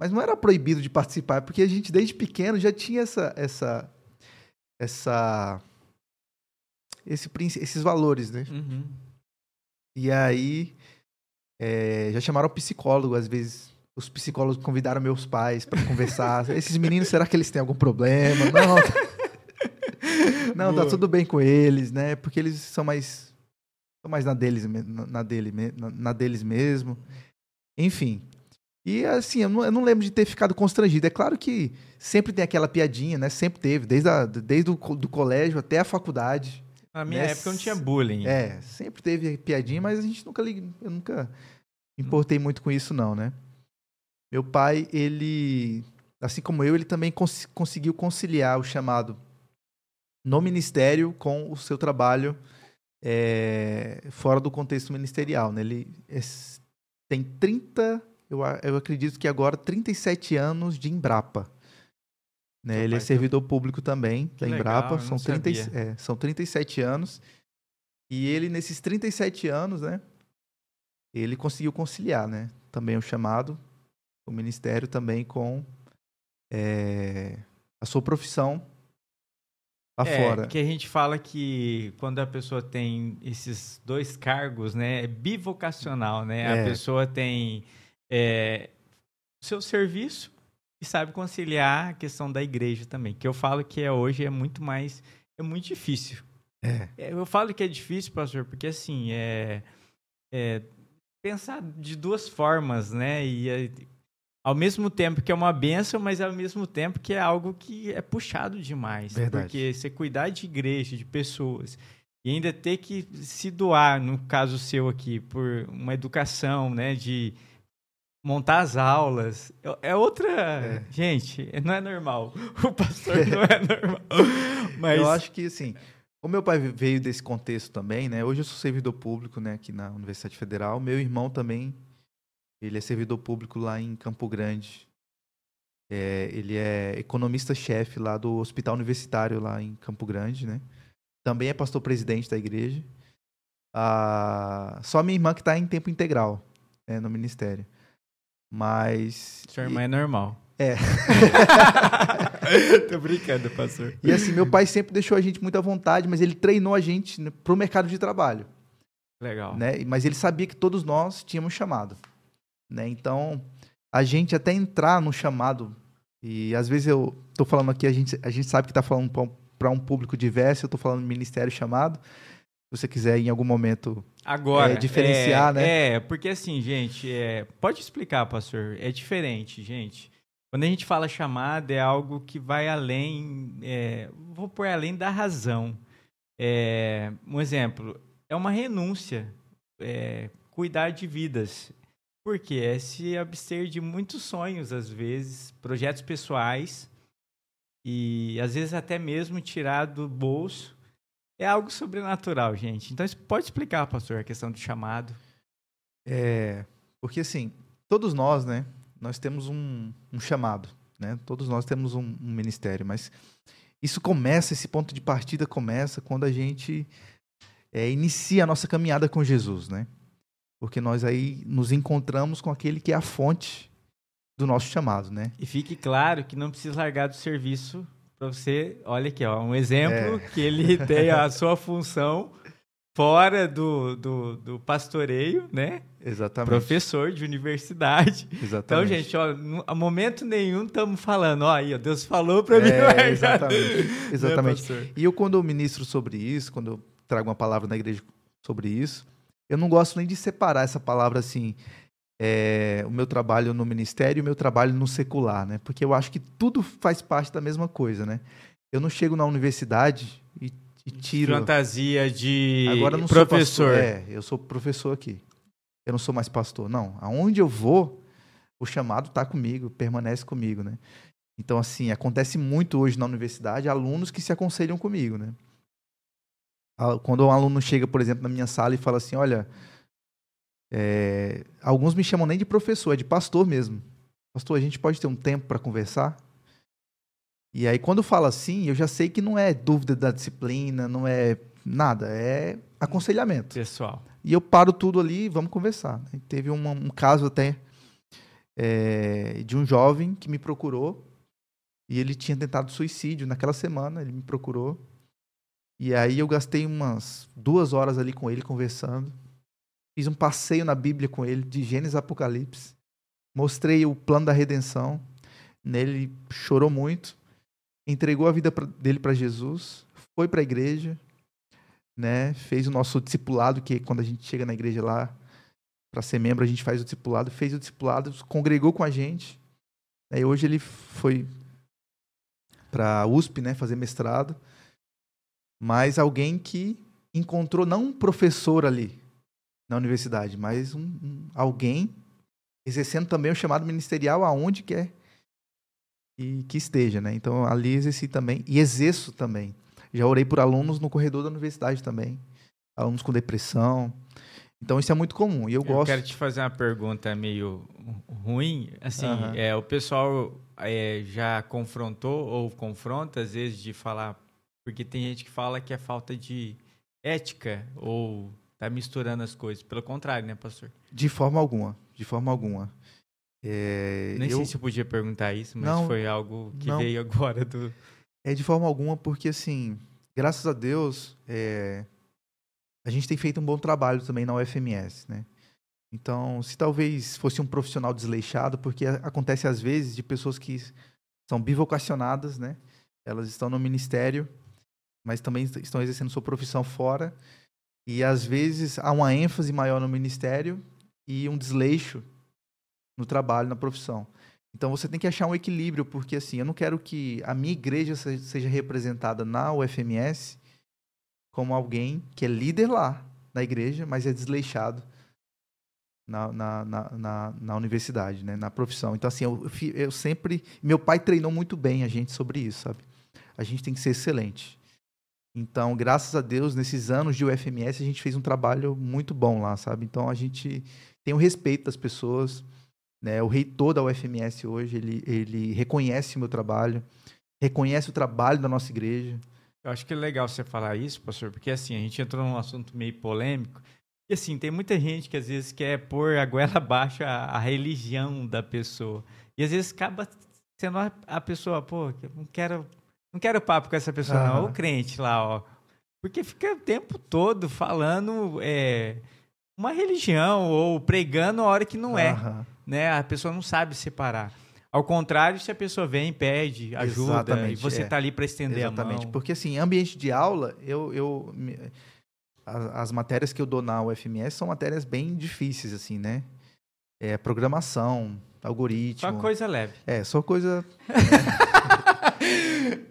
mas não era proibido de participar, porque a gente desde pequeno já tinha essa. essa, essa esse, esses valores, né? Uhum. E aí. É, já chamaram psicólogo, às vezes, os psicólogos convidaram meus pais para conversar. Esses meninos, será que eles têm algum problema? Não. Não, tá tudo bem com eles, né? Porque eles são mais são mais na deles, na, dele, na, na deles mesmo. Enfim. E assim, eu não, eu não, lembro de ter ficado constrangido. É claro que sempre tem aquela piadinha, né? Sempre teve, desde, a, desde o do colégio até a faculdade. Na minha né? época não tinha bullying. É, sempre teve piadinha, mas a gente nunca eu nunca importei muito com isso não, né? Meu pai, ele, assim como eu, ele também cons conseguiu conciliar o chamado no ministério com o seu trabalho é, fora do contexto ministerial. Né? Ele é, tem 30, eu, eu acredito que agora 37 anos de Embrapa. Né? Ele é servidor público também que da Embrapa. Legal, são, 30, é, são 37 anos. E ele, nesses 37 anos, né? Ele conseguiu conciliar, né? Também o chamado o ministério também com é, a sua profissão lá é, fora. que a gente fala que quando a pessoa tem esses dois cargos, né, é bivocacional, né? É. A pessoa tem é, seu serviço e sabe conciliar a questão da igreja também. Que eu falo que é, hoje é muito mais, é muito difícil. É. é eu falo que é difícil, pastor, porque assim, é, é pensar de duas formas, né? E ao mesmo tempo que é uma benção, mas ao mesmo tempo que é algo que é puxado demais. Verdade. Porque você cuidar de igreja, de pessoas, e ainda ter que se doar, no caso seu aqui, por uma educação, né, de montar as aulas, é, é outra... É. Gente, não é normal. O pastor não é normal. Mas... Eu acho que, assim, o meu pai veio desse contexto também, né? Hoje eu sou servidor público, né, aqui na Universidade Federal. Meu irmão também, ele é servidor público lá em Campo Grande. É, ele é economista-chefe lá do Hospital Universitário lá em Campo Grande, né? Também é pastor-presidente da igreja. Ah, só minha irmã que está em tempo integral né, no ministério. Mas. Sua irmã e... é normal. É. Tô brincando, pastor. E assim, meu pai sempre deixou a gente muito à vontade, mas ele treinou a gente né, para o mercado de trabalho. Legal. Né? Mas ele sabia que todos nós tínhamos chamado. Né? Então, a gente até entrar no chamado, e às vezes eu tô falando aqui, a gente, a gente sabe que está falando para um público diverso, eu estou falando ministério chamado. Se você quiser em algum momento Agora, é, diferenciar, é, né? É, porque assim, gente, é, pode explicar, pastor, é diferente, gente. Quando a gente fala chamada, é algo que vai além, é, vou por além da razão. É, um exemplo, é uma renúncia, é, cuidar de vidas. Porque é se abster de muitos sonhos, às vezes, projetos pessoais, e às vezes até mesmo tirar do bolso. É algo sobrenatural, gente. Então, pode explicar, pastor, a questão do chamado? É, porque assim, todos nós, né, nós temos um, um chamado, né? Todos nós temos um, um, ministério, mas isso começa, esse ponto de partida começa quando a gente é, inicia a nossa caminhada com Jesus, né? Porque nós aí nos encontramos com aquele que é a fonte do nosso chamado, né? E fique claro que não precisa largar do serviço para você. Olha aqui, ó, um exemplo é. que ele tem a sua função fora do, do, do pastoreio, né? Exatamente. Professor de universidade. Exatamente. Então, gente, ó, a momento nenhum estamos falando, ó, aí, ó, Deus falou para mim. É, exatamente. Né, exatamente. E eu, quando eu ministro sobre isso, quando eu trago uma palavra na igreja sobre isso, eu não gosto nem de separar essa palavra assim, é, o meu trabalho no ministério e o meu trabalho no secular, né? Porque eu acho que tudo faz parte da mesma coisa, né? Eu não chego na universidade e e tiro. Fantasia de Agora não professor. Sou é, eu sou professor aqui. Eu não sou mais pastor. Não. Aonde eu vou, o chamado está comigo, permanece comigo, né? Então, assim, acontece muito hoje na universidade alunos que se aconselham comigo, né? Quando um aluno chega, por exemplo, na minha sala e fala assim, olha, é, alguns me chamam nem de professor, é de pastor mesmo. Pastor, a gente pode ter um tempo para conversar? E aí, quando fala assim, eu já sei que não é dúvida da disciplina, não é nada, é aconselhamento. Pessoal. E eu paro tudo ali e vamos conversar. Né? Teve uma, um caso até é, de um jovem que me procurou e ele tinha tentado suicídio naquela semana, ele me procurou. E aí eu gastei umas duas horas ali com ele conversando. Fiz um passeio na Bíblia com ele, de Gênesis a Apocalipse. Mostrei o plano da redenção. Nele chorou muito entregou a vida dele para Jesus, foi para a igreja, né? Fez o nosso discipulado, que quando a gente chega na igreja lá para ser membro, a gente faz o discipulado, fez o discipulado, congregou com a gente. Né? E hoje ele foi para a USP, né, fazer mestrado. Mas alguém que encontrou não um professor ali na universidade, mas um, um alguém exercendo também o chamado ministerial aonde quer e que esteja, né? Então ali exerci também e exerço também. Já orei por alunos no corredor da universidade também, alunos com depressão. Então isso é muito comum e eu, eu gosto. Eu quero te fazer uma pergunta meio ruim, assim, uhum. é o pessoal é, já confrontou ou confronta às vezes de falar, porque tem gente que fala que é falta de ética ou tá misturando as coisas. Pelo contrário, né, pastor? De forma alguma, de forma alguma. É, Nem eu... sei se eu podia perguntar isso, mas não, foi algo que não. veio agora do. É de forma alguma, porque assim, graças a Deus, é... a gente tem feito um bom trabalho também na UFMS, né? Então, se talvez fosse um profissional desleixado, porque acontece às vezes de pessoas que são bivocacionadas, né? Elas estão no ministério, mas também estão exercendo sua profissão fora. E às vezes há uma ênfase maior no ministério e um desleixo no trabalho, na profissão. Então você tem que achar um equilíbrio, porque assim, eu não quero que a minha igreja seja representada na UFMS como alguém que é líder lá na igreja, mas é desleixado na, na, na, na, na universidade, né? na profissão. Então, assim, eu, eu sempre. Meu pai treinou muito bem a gente sobre isso, sabe? A gente tem que ser excelente. Então, graças a Deus, nesses anos de UFMS, a gente fez um trabalho muito bom lá, sabe? Então, a gente tem o respeito das pessoas. Né? O reitor da UFMS hoje, ele, ele reconhece o meu trabalho, reconhece o trabalho da nossa igreja. Eu acho que é legal você falar isso, pastor, porque assim, a gente entrou num assunto meio polêmico, e assim, tem muita gente que às vezes quer pôr a goela abaixo a, a religião da pessoa. E às vezes acaba sendo a, a pessoa, pô, não quero, não quero papo com essa pessoa, uhum. não. O crente lá, ó. Porque fica o tempo todo falando é, uma religião ou pregando a hora que não é. Uhum. Né? A pessoa não sabe separar. Ao contrário, se a pessoa vem, pede ajuda, Exatamente, e você está é. ali para estender Exatamente. a mão. Exatamente, porque assim, ambiente de aula, eu, eu as, as, matérias que eu dou na UFMS são matérias bem difíceis, assim, né? É, programação, algoritmo. Só coisa leve. É, só coisa.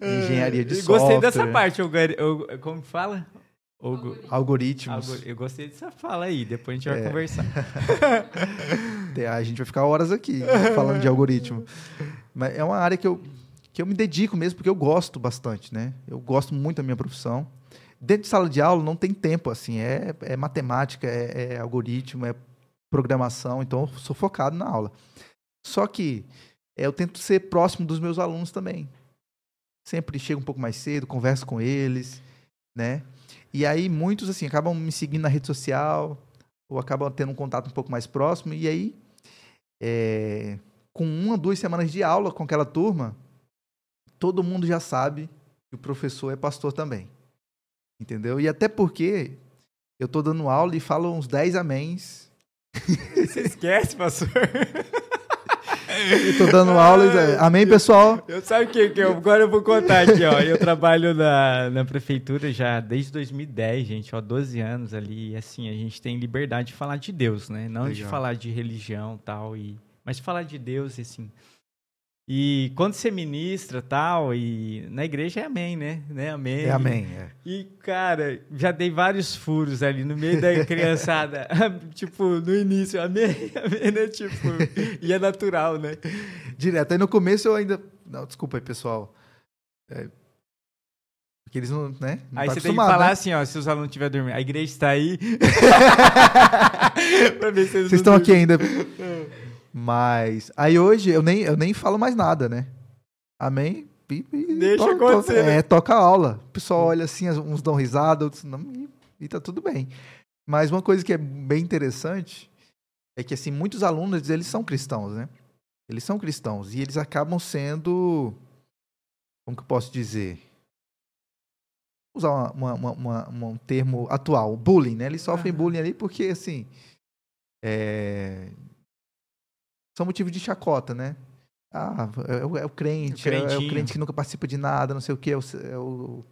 Né? Engenharia de software. Gostei dessa parte, eu, eu, como fala? Algoritmos. Eu gostei dessa fala aí, depois a gente vai é. conversar. a gente vai ficar horas aqui falando de algoritmo. Mas é uma área que eu, que eu me dedico mesmo, porque eu gosto bastante, né? Eu gosto muito da minha profissão dentro de sala de aula não tem tempo, assim, é, é matemática, é, é, algoritmo, é programação, então eu sou focado na aula. Só que é, eu tento ser próximo dos meus alunos também. Sempre chego um pouco mais cedo, converso com eles, né? E aí muitos, assim, acabam me seguindo na rede social, ou acabam tendo um contato um pouco mais próximo, e aí, é, com uma, duas semanas de aula com aquela turma, todo mundo já sabe que o professor é pastor também. Entendeu? E até porque eu tô dando aula e falo uns 10 améns. Você esquece, pastor? eu tô dando aula e... Amém, pessoal? Eu sabe o que, que eu, agora eu vou contar aqui, ó. Eu trabalho na, na prefeitura já desde 2010, gente, ó, 12 anos ali. E assim, a gente tem liberdade de falar de Deus, né? Não Legal. de falar de religião tal, e mas falar de Deus, assim. E quando você ministra tal, e na igreja é amém, né? né? Amém. É amém, é. E, cara, já dei vários furos ali no meio da criançada. tipo, no início, amém, amém, né? Tipo, e é natural, né? Direto. Aí no começo eu ainda. Não, desculpa aí, pessoal. É... Porque eles não, né? Não aí tá você tem que falar né? assim, ó, se os alunos estiverem dormindo. A igreja está aí. pra ver se vocês estão aqui ainda. Mas aí hoje eu nem, eu nem falo mais nada, né? Amém? E, e Deixa to, acontecer. To, é, toca a aula. O pessoal olha assim, uns dão risada, outros não, e, e tá tudo bem. Mas uma coisa que é bem interessante é que assim, muitos alunos, eles são cristãos, né? Eles são cristãos e eles acabam sendo como que eu posso dizer? Usar uma, uma, uma, um termo atual, bullying, né? Eles sofrem bullying ali porque, assim, é, são motivos de chacota, né? Ah, é o, é o crente, é, é, o crente que nunca participa de nada, não sei o que, é o, é o,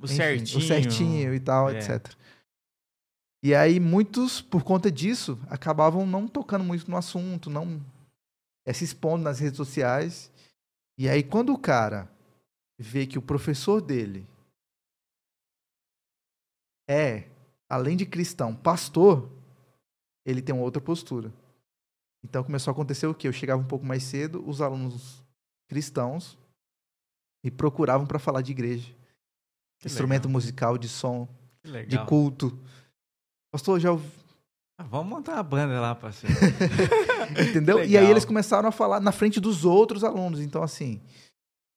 o enfim, certinho. o certinho e tal, é. etc. E aí muitos, por conta disso, acabavam não tocando muito no assunto, não é, se expondo nas redes sociais. E aí quando o cara vê que o professor dele é, além de cristão, pastor, ele tem uma outra postura. Então começou a acontecer o quê? Eu chegava um pouco mais cedo, os alunos cristãos me procuravam para falar de igreja. Que instrumento legal. musical, de som, de culto. Pastor, já ouvi... ah, Vamos montar uma banda lá, parceiro. Entendeu? E aí eles começaram a falar na frente dos outros alunos. Então, assim,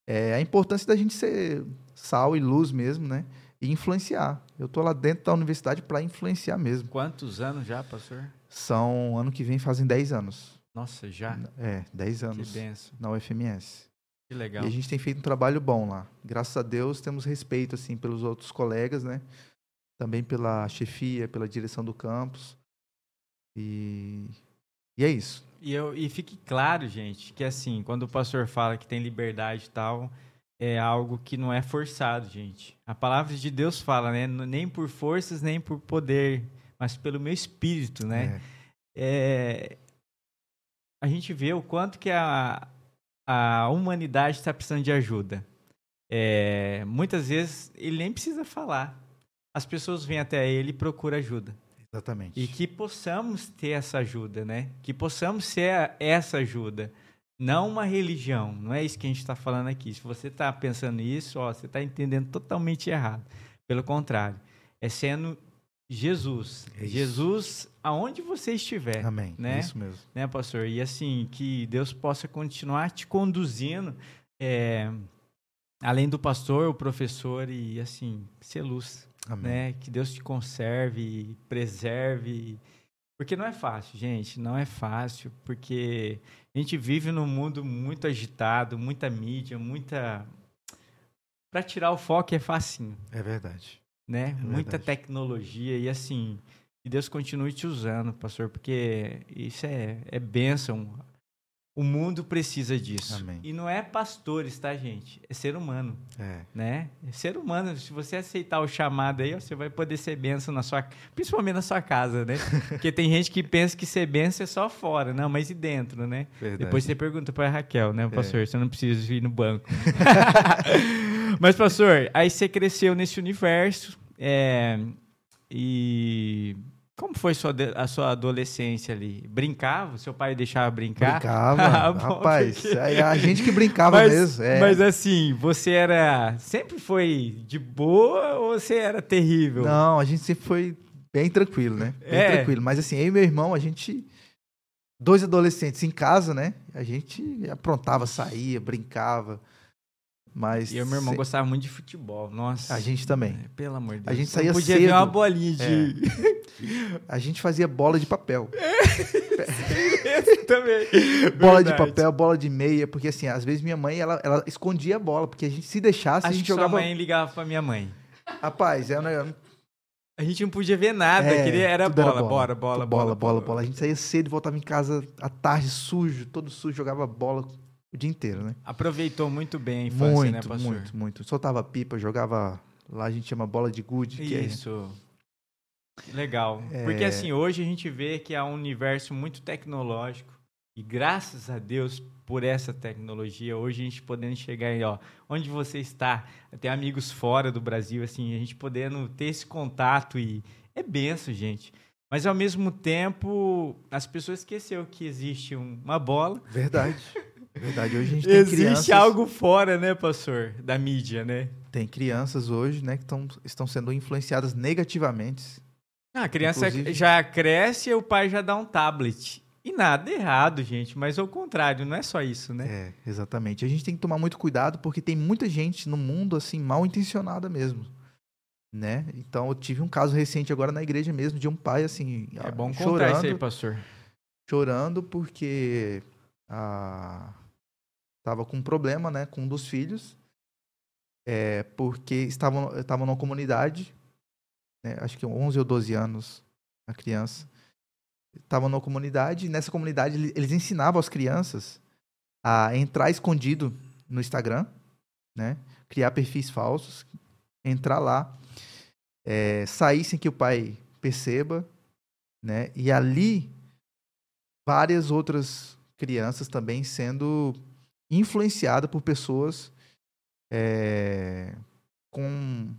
é a importância da gente ser sal e luz mesmo, né? E influenciar. Eu tô lá dentro da universidade para influenciar mesmo. Quantos anos já, pastor? São, ano que vem, fazem 10 anos. Nossa, já? É, 10 anos. Que benção. Na UFMS. Que legal. E a gente tem feito um trabalho bom lá. Graças a Deus temos respeito, assim, pelos outros colegas, né? Também pela chefia, pela direção do campus. E, e é isso. E, eu, e fique claro, gente, que assim, quando o pastor fala que tem liberdade e tal, é algo que não é forçado, gente. A palavra de Deus fala, né? Nem por forças, nem por poder, mas pelo meu espírito, né? É. É, a gente vê o quanto que a, a humanidade está precisando de ajuda. É, muitas vezes ele nem precisa falar. as pessoas vêm até ele e procuram ajuda. Exatamente. E que possamos ter essa ajuda, né? Que possamos ser essa ajuda. Não uma religião. Não é isso que a gente está falando aqui. Se você está pensando isso, ó, você está entendendo totalmente errado. Pelo contrário, é sendo Jesus. É. Jesus aonde você estiver. Amém. Né? Isso mesmo. né, pastor? E assim, que Deus possa continuar te conduzindo, é, além do pastor, o professor, e assim, ser luz, Amém. né? Que Deus te conserve, preserve. Porque não é fácil, gente, não é fácil, porque a gente vive num mundo muito agitado, muita mídia, muita. Para tirar o foco é facinho É verdade. Né? Muita verdade. tecnologia e assim, que Deus continue te usando, pastor, porque isso é, é bênção. O mundo precisa disso. Amém. E não é pastores, tá, gente? É ser humano, É. né? É ser humano. Se você aceitar o chamado aí, você vai poder ser bênção na sua... Principalmente na sua casa, né? Porque tem gente que pensa que ser bênção é só fora. Não, mas e dentro, né? Verdade. Depois você pergunta para a Raquel, É. né, pastor? Você não precisa ir no banco. Mas, pastor, aí você cresceu nesse universo. é, e como foi sua a sua adolescência ali? Brincava? Seu pai deixava brincar? Brincava, Ah, bom, rapaz. porque- A gente que brincava mas, mesmo. É. mas assim, você era. Sempre foi de boa ou você era terrível? Não, a gente sempre foi bem tranquilo, né? Bem É. tranquilo. Mas assim, eu e meu irmão, a gente. Dois adolescentes em casa, né? A gente aprontava, saía, brincava. Mas. E eu e meu irmão gostava muito de futebol. Nossa. A gente também. É, Pelo amor de A Deus. gente Você não saía podia ver cedo. uma bolinha de. A gente fazia bola de papel. também. Bola de Verdade. papel, bola de meia, porque assim, às vezes minha mãe, ela, ela escondia a bola, porque a gente se deixasse, a gente que jogava. mãe ligava pra minha mãe. Rapaz, é, um- A gente não podia ver nada, é, queria, era tudo bola, bora, bola, Tudo bola, bola, bola. A gente saía cedo, voltava em casa à tarde, sujo, todo sujo, jogava bola o dia inteiro, né? Aproveitou muito bem a infância, muito, né, pastor? muito, muito. Soltava pipa, jogava. Lá a gente chama bola de gude. Que é- Isso. Legal. É. Porque assim, hoje a gente vê que há um universo muito tecnológico e graças a Deus por essa tecnologia, hoje a gente podendo chegar aí, ó, onde você está, tem amigos fora do Brasil, assim, a gente podendo ter esse contato e é benção, gente. Mas ao mesmo tempo, as pessoas esqueceu que existe um- uma bola, Verdade. Verdade. Hoje a gente tem existe crianças. algo fora, né, pastor, da mídia, né? Tem crianças hoje, né, que tão, estão sendo influenciadas negativamente. Ah, a criança Inclusive- já cresce e o pai já dá um tablet. E nada errado, gente, mas ao contrário, não é só isso, né? É, exatamente. A gente tem que tomar muito cuidado porque tem muita gente no mundo assim mal intencionada mesmo, né? Então eu tive um caso recente agora na igreja mesmo de um pai assim É, bom contar chorando, isso aí, pastor. chorando porque ah, tava com um problema, né, com um dos filhos, é, porque estavam estavam numa comunidade, né, acho que 11 ou 12 anos a criança, estavam numa comunidade e nessa comunidade ele- eles ensinavam as crianças a entrar escondido no Instagram, né, criar perfis falsos, entrar lá, é, sair sem que o pai perceba, né, e ali várias outras crianças também sendo influenciadas por pessoas é, com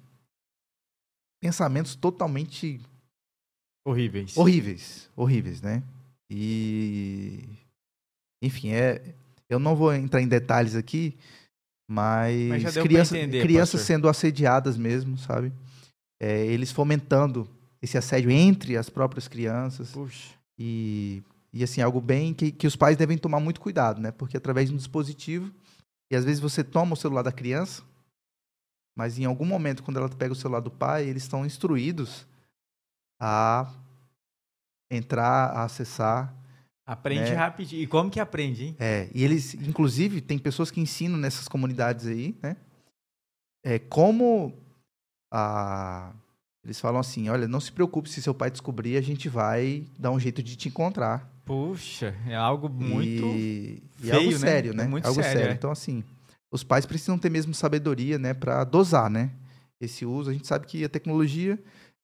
pensamentos totalmente Horríveis. horríveis, horríveis, né? E enfim, é eu não vou entrar em detalhes aqui, mas, Mas criança- entender, crianças pastor. sendo assediadas mesmo, sabe? É, eles fomentando esse assédio entre as próprias crianças. Puxa. E, e assim, algo bem que, que os pais devem tomar muito cuidado, né? Porque através de um dispositivo, e às vezes você toma o celular da criança, mas em algum momento, quando ela pega o celular do pai, eles estão instruídos a entrar, a acessar. Aprende Né? rapidinho. E como que aprende, hein? É, e eles, inclusive, tem pessoas que ensinam nessas comunidades aí, né? É, como a. Eles falam assim: olha, não se preocupe se seu pai descobrir, a gente vai dar um jeito de te encontrar. Puxa, é algo muito. e, e feio, algo né? sério, É né? muito algo sério, sério. é. Então, assim, os pais precisam ter mesmo sabedoria, né, para dosar, né, esse uso. A gente sabe que a tecnologia,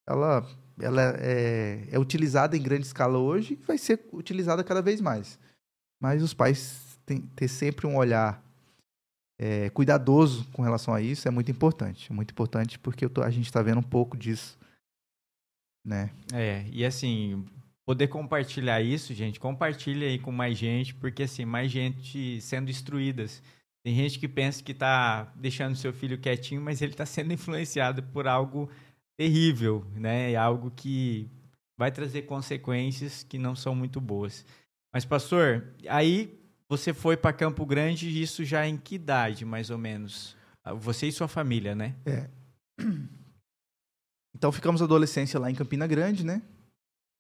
ela, ela é, é utilizada em grande escala hoje e vai ser utilizada cada vez mais. Mas os pais têm que ter sempre um olhar é, cuidadoso com relação a isso é muito importante. É muito importante porque tô- a gente está vendo um pouco disso né? É, e assim, poder compartilhar isso, gente, compartilha aí com mais gente, porque assim, mais gente sendo instruídas. Tem gente que pensa que tá deixando seu filho quietinho, mas ele tá sendo influenciado por algo terrível, né? É algo que vai trazer consequências que não são muito boas. Mas pastor, aí você foi para Campo Grande, isso já em que idade, mais ou menos? Você e sua família, né? É. Então ficamos adolescência lá em Campina Grande, né?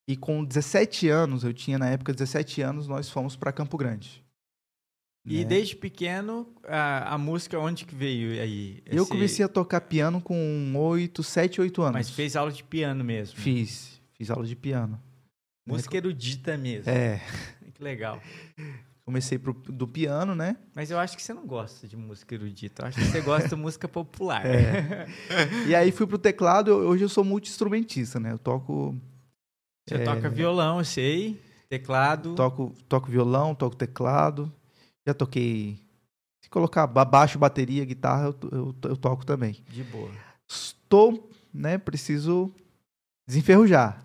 E com 17 anos, eu tinha na época 17 anos, nós fomos para Campo Grande. E né? desde pequeno, a, a música onde que veio aí? Eu Esse- comecei a tocar piano com 8, 7, 8 anos. Mas fez aula de piano mesmo. Fiz, fiz aula de piano. Música erudita mesmo. É, Que legal. comecei pro, do piano, né? Mas eu acho que você não gosta de música erudita. Eu acho que você gosta de música popular. É. E aí fui pro teclado, eu- hoje eu sou multi-instrumentista, né? Eu toco, Você É. toca violão, eu sei. Teclado. toco, toco violão, toco teclado. Já toquei. Se colocar ba- baixo, bateria, guitarra, eu, eu, eu toco também. De boa. Estou, né? Preciso desenferrujar.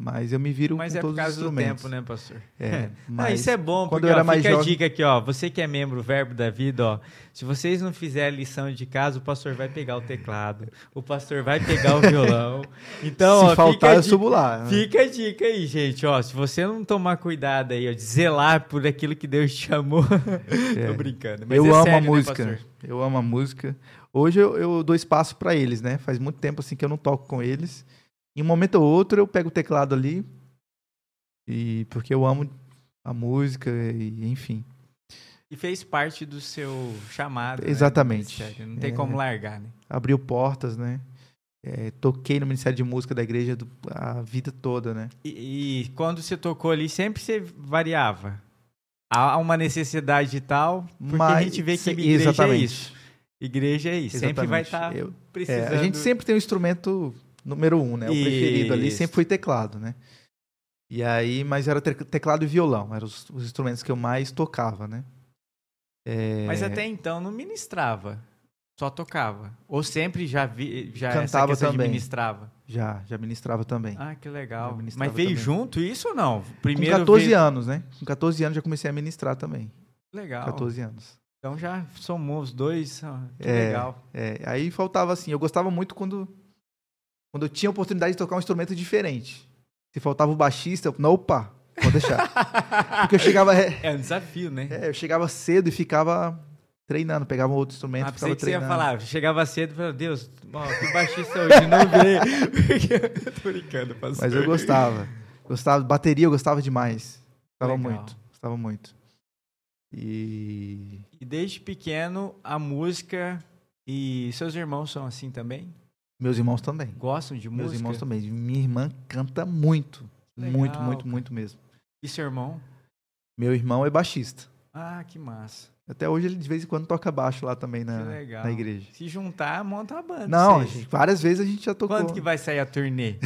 Mas eu me viro Mas com é por todos os causa do tempo, né, pastor? É, Ah, mas isso é bom, quando porque eu era ó, mais fica a jovem- dica aqui, ó. Você que é membro Verbo da Vida, ó. Se vocês não fizerem lição de casa, o pastor vai pegar o teclado, o pastor vai pegar o violão. Então, se ó, faltar, a eu dica- subo lá. né? Fica a dica aí, gente, ó. Se você não tomar cuidado aí, ó, de zelar por aquilo que Deus te chamou. Tô brincando. Mas eu é amo sério, a né, música. pastor? eu amo a música. Hoje eu, eu dou espaço pra eles, né? Faz muito tempo assim que eu não toco com eles. Em um momento ou outro eu pego o teclado ali e porque eu amo a música e enfim. E fez parte do seu chamado. né, Exatamente. ministério. Não tem É. como largar, né? Abriu portas, né? É, toquei no Ministério de Música da igreja do- a vida toda, né? E, e quando você tocou ali, sempre você variava. Há uma necessidade e tal, porque a Mas- gente vê que se- igreja é exatamente. isso. Igreja é isso. Sempre vai Exatamente. estar Eu- precisando. É, a gente sempre tem o instrumento número um, né? O preferido ali Isso. sempre foi teclado, né? E aí, mas era te- teclado e violão, eram os, os instrumentos que eu mais tocava, né? É, Mas até então não ministrava. Só tocava. Ou sempre já vi, já Cantava também. ministrava. já, já ministrava também. Ah, que legal. Mas veio também. junto isso ou não? Com Primeiro 14 veio... anos, né? Com 14 anos já comecei a ministrar também. Legal. 14 anos. Então já somou os dois. ah, Que É. legal. É, aí faltava assim, eu gostava muito quando quando eu tinha a oportunidade de tocar um instrumento diferente. Se faltava o baixista, eu, não, opa, vou deixar. Porque eu chegava é, um desafio, né? É, eu chegava cedo e ficava treinando, pegava um outro instrumento, Ah, e ficava que você ia treinando. falar, chegava cedo e falava, Deus, ó, que baixista hoje, não veio. Porque- Tô brincando, pastor. Mas eu gostava. Gostava, bateria eu gostava demais. Gostava Legal. muito, gostava muito. E E desde pequeno, a música e seus irmãos são assim também? Meus irmãos também. Gostam de Meus música? irmãos também. Minha irmã canta muito, Legal, muito, muito, cara. muito mesmo. E seu irmão? Meu irmão é baixista. Ah, que massa. Até hoje ele de vez em quando toca baixo lá também na, legal. na igreja. Se juntar, monta uma banda. Não, gente- várias vezes a gente já tocou. Quando que vai sair a turnê?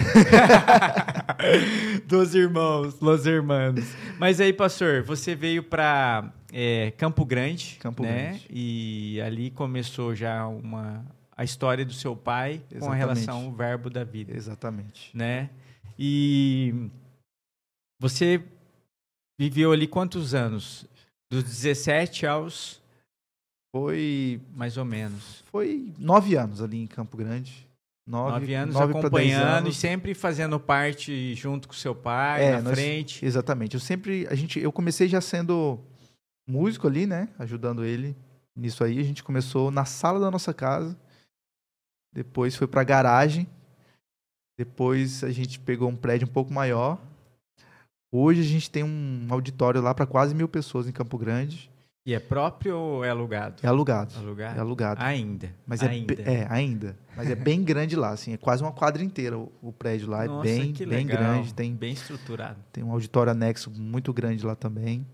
Dos irmãos, los hermanos. Mas aí, pastor, você veio para Campo Grande, Campo né? Grande. E ali começou já uma a história do seu pai com Exatamente. relação ao verbo da vida, Exatamente. né? E você viveu ali quantos anos? Dos 17 aos Foi, mais ou menos. foi nove anos ali em Campo Grande. Nove, Nove anos nove acompanhando e anos. sempre fazendo parte junto com seu pai, É, na nós- frente. Exatamente. Eu sempre, a gente, eu comecei já sendo músico ali, né? Ajudando ele nisso aí. A gente começou na sala da nossa casa. Depois foi pra garagem. Depois a gente pegou um prédio um pouco maior. Hoje a gente tem um auditório lá para quase mil pessoas em Campo Grande. E é próprio ou é alugado? É alugado. Alugado? É alugado. Ainda. Mas é, ainda. be- é, ainda. Mas é bem grande lá, assim. É quase uma quadra inteira o, o prédio lá. Nossa, é bem, bem grande. Tem Bem estruturado. Tem um auditório anexo muito grande lá também.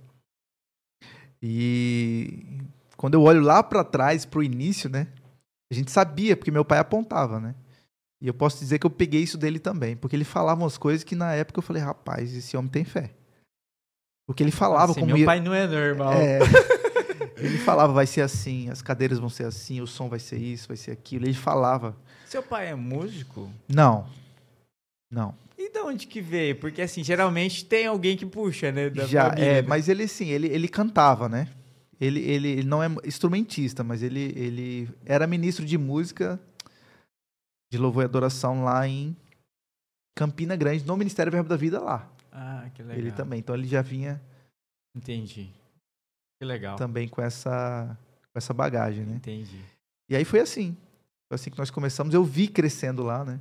E quando eu olho lá para trás, pro início, né? A gente sabia, porque meu pai apontava, né? E eu posso dizer que eu peguei isso dele também, porque ele falava umas coisas que na época eu falei, rapaz, esse homem tem fé. Porque ele falava Assim, como meu ia... pai não é normal. É. ele falava, vai ser assim, as cadeiras vão ser assim, o som vai ser isso, vai ser aquilo. Ele falava. Seu pai é músico? Não. Não. E de onde que veio? Porque assim, geralmente tem alguém que puxa, né? Da Já, família, é, né? mas ele sim, ele, ele cantava, né? Ele, ele, ele não é instrumentista, mas ele, ele era ministro de música de louvor e adoração lá em Campina Grande, no Ministério Verbo da Vida lá. Ah, que legal. Ele também. Então ele já vinha Entendi. Que legal. também com essa, com essa bagagem, né? Entendi. E aí foi assim. Foi assim que nós começamos. Eu vi crescendo lá, né?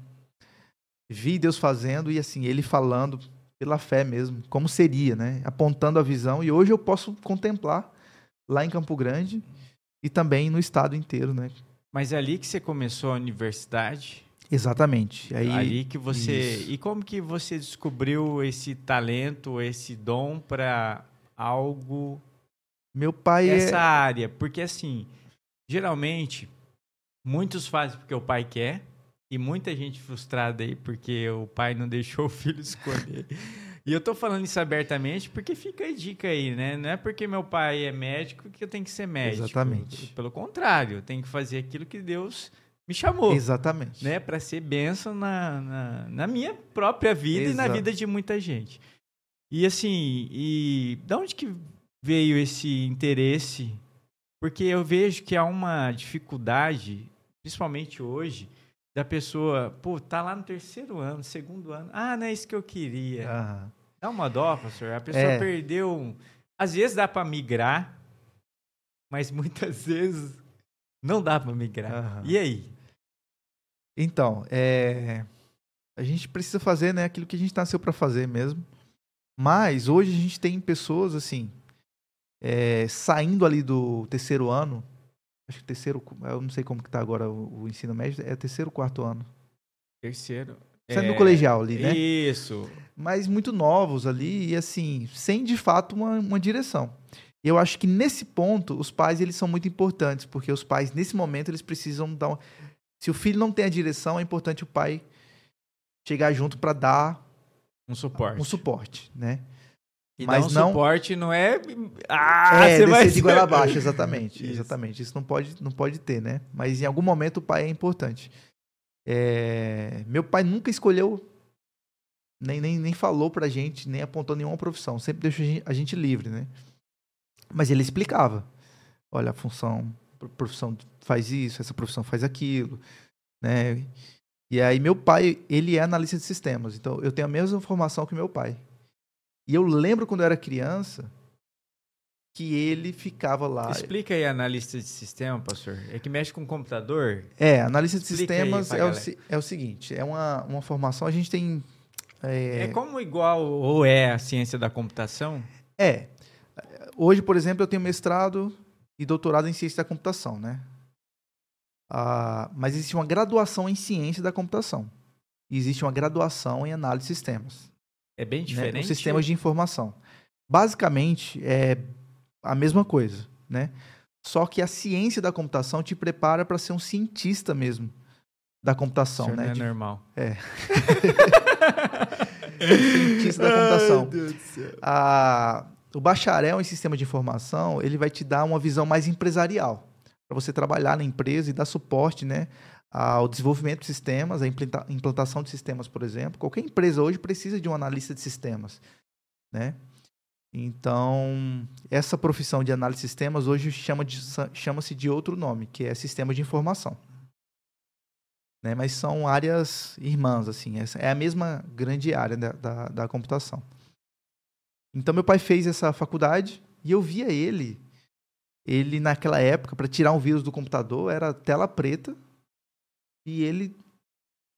Vi Deus fazendo e assim, ele falando pela fé mesmo, como seria, né? Apontando a visão. E hoje eu posso contemplar lá em Campo Grande e também no estado inteiro, né? Mas é ali que você começou a universidade? Exatamente. Aí, ali que você. isso. E como que você descobriu esse talento, esse dom para algo meu pai essa é... área? Porque assim, geralmente muitos fazem porque o pai quer e muita gente frustrada aí porque o pai não deixou o filho escolher. e eu tô falando isso abertamente porque fica a dica aí, né? Não é porque meu pai é médico que eu tenho que ser médico. Exatamente. Pelo contrário, eu tenho que fazer aquilo que Deus me chamou. Exatamente. Né, para ser bênção na, na, na, minha própria vida e na Exato. vida de muita gente. E assim, e da onde que veio esse interesse? Porque eu vejo que há uma dificuldade, principalmente hoje, da pessoa, pô, tá lá no terceiro ano, segundo ano. Ah, não é isso que eu queria. Aham. Dá uma dó, pastor. A pessoa É. perdeu. um- Às vezes dá para migrar, mas muitas vezes não dá para migrar. Aham. E aí? Então, é, a gente precisa fazer né, aquilo que a gente nasceu para fazer mesmo. Mas hoje a gente tem pessoas assim, é, saindo ali do terceiro ano. Acho que terceiro, eu não sei como que tá agora o, o ensino médio, é terceiro, quarto ano. Terceiro. Saindo É, do colegial ali, né? Isso. Mas muito novos ali e assim, sem de fato uma, uma direção. Eu acho que nesse ponto os pais eles são muito importantes, porque os pais nesse momento eles precisam dar um... se o filho não tem a direção, é importante o pai chegar junto para dar Um suporte. um suporte, né? E Mas não- suporte não é. Ah, é, você vai de goela abaixo, exatamente. Isso. Exatamente. Isso não pode, não pode ter, né? Mas em algum momento o pai é importante. É, Meu pai nunca escolheu, nem, nem, nem falou pra gente, nem apontou nenhuma profissão. Sempre deixou a gente, a gente livre, né? Mas ele explicava. Olha, a função, a profissão faz isso, essa profissão faz aquilo, né? E aí meu pai, ele é analista de sistemas. Então eu tenho a mesma formação que meu pai. E eu lembro quando eu era criança que ele ficava lá. Explica aí a analista de sistema, pastor. É que mexe com computador? É, analista de Explica sistemas é o, é o seguinte, é uma, uma formação, a gente tem... É, É, como igual ou é a ciência da computação? é, hoje, por exemplo, eu tenho mestrado e doutorado em ciência da computação, né? Ah, mas existe uma graduação em ciência da computação. E existe uma graduação em análise de sistemas. É bem né? diferente. Os sistemas de informação. Basicamente, é a mesma coisa, né? Só que a ciência da computação te prepara para ser um cientista mesmo da computação, Senhor, né? não é De- normal. cientista da computação. Ai, Deus do céu. A- o bacharel em sistema de informação, ele vai te dar uma visão mais empresarial, para você trabalhar na empresa e dar suporte, né, ao desenvolvimento de sistemas, a implanta- implantação de sistemas, por exemplo. Qualquer empresa hoje precisa de um analista de sistemas, né? Então, essa profissão de análise de sistemas hoje chama de- chama-se de outro nome, que é sistema de informação. Né? Mas são áreas irmãs, assim. É a mesma grande área da, da, da computação. Então, meu pai fez essa faculdade e eu via ele. Ele, naquela época, para tirar um vírus do computador, era tela preta e ele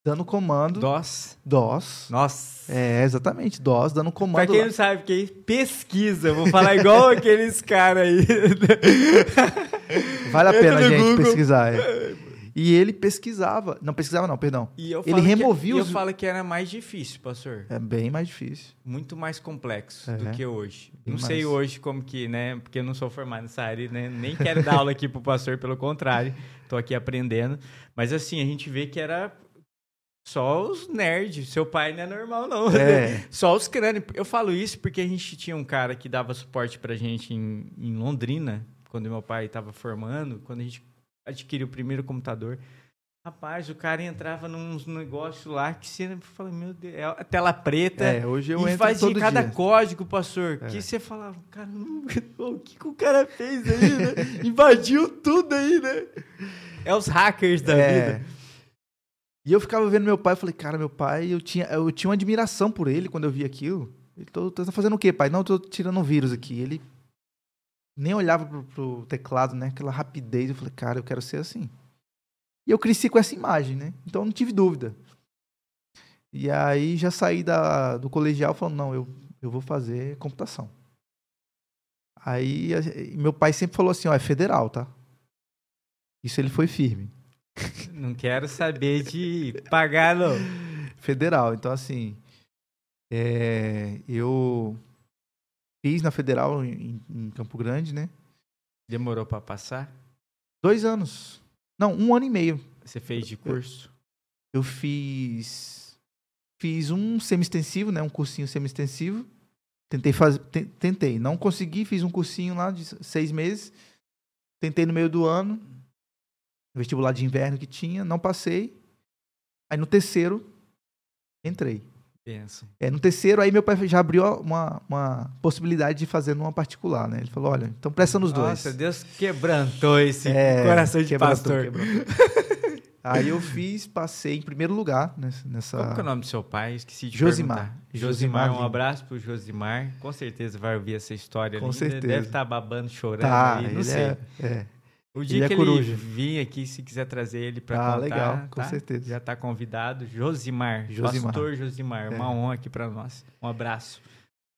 dando comando. DOS. DOS. Nossa. É, exatamente, DOS, dando Pra comando. quem lá. não sabe, que pesquisa. Vou falar igual aqueles caras aí. Vale a Entra pena, gente, Google. pesquisar. é. E ele pesquisava. Não, pesquisava não, perdão. E eu Ele falo que- removia e os- eu falo que era mais difícil, pastor. É bem mais difícil. Muito mais complexo É. do que hoje. Bem não sei mais. hoje como que, né? Porque eu não sou formado nessa área, né? Nem quero dar aula aqui pro pastor, pelo contrário. Tô aqui aprendendo. Mas assim, a gente vê que era só os nerds. Seu pai não é normal, não. É. Só os crânios. Eu falo isso porque a gente tinha um cara que dava suporte pra gente em, em Londrina, quando meu pai estava formando, quando a gente adquiriu o primeiro computador. Rapaz, o cara entrava num negócio lá que você fala, meu Deus, é a tela preta. É, hoje eu e entro todo cada dia. código, pastor, É. que você falava, caramba, o que, que o cara fez aí, né? Invadiu tudo aí, né? É os hackers da É. vida. E eu ficava vendo meu pai, eu falei, cara, meu pai, eu tinha, eu tinha uma admiração por ele quando eu vi aquilo. Ele, tô, tô fazendo o quê, pai? Não, tô tirando um vírus aqui. Ele nem olhava pro, pro teclado, né? Aquela rapidez. Eu falei, cara, eu quero ser assim. E eu cresci com essa imagem, né? Então eu não tive dúvida. E aí já saí da, do colegial falando, não, eu, eu vou fazer computação. Aí meu pai sempre falou assim, ó, é federal, tá? Isso ele foi firme. Não quero saber de pagar, não. Federal. Então, assim, é, eu fiz na Federal em, em Campo Grande, né? Demorou pra passar? Dois anos. Não, um ano e meio. Você fez de curso? Eu fiz. Fiz um semi-extensivo, né? Um cursinho semi-extensivo. Tentei fazer. te- Tentei. Não consegui, fiz um cursinho lá de seis meses. Tentei no meio do ano. Vestibular de inverno que tinha, não passei. Aí no terceiro, entrei. Pensa. É, no terceiro, aí meu pai já abriu uma, uma possibilidade de fazer numa particular, né? Ele falou, olha, então presta nos dois. Nossa, Deus quebrantou esse É, coração de quebrantou, pastor. quebrantou. aí eu fiz, passei em primeiro lugar nessa... Qual que é o nome do seu pai? Esqueci de Josimar. perguntar. Josimar Josimar, um abraço pro Josimar. Com certeza vai ouvir essa história Com ali. certeza. Deve estar babando, chorando Tá, aí, não sei. é, é. O dia ele é que coruja. ele vir aqui, se quiser trazer ele para Ah, contar, legal, com tá? certeza. Já está convidado. Josimar, Josimar. pastor Josimar. É. Uma honra aqui para nós. Um abraço.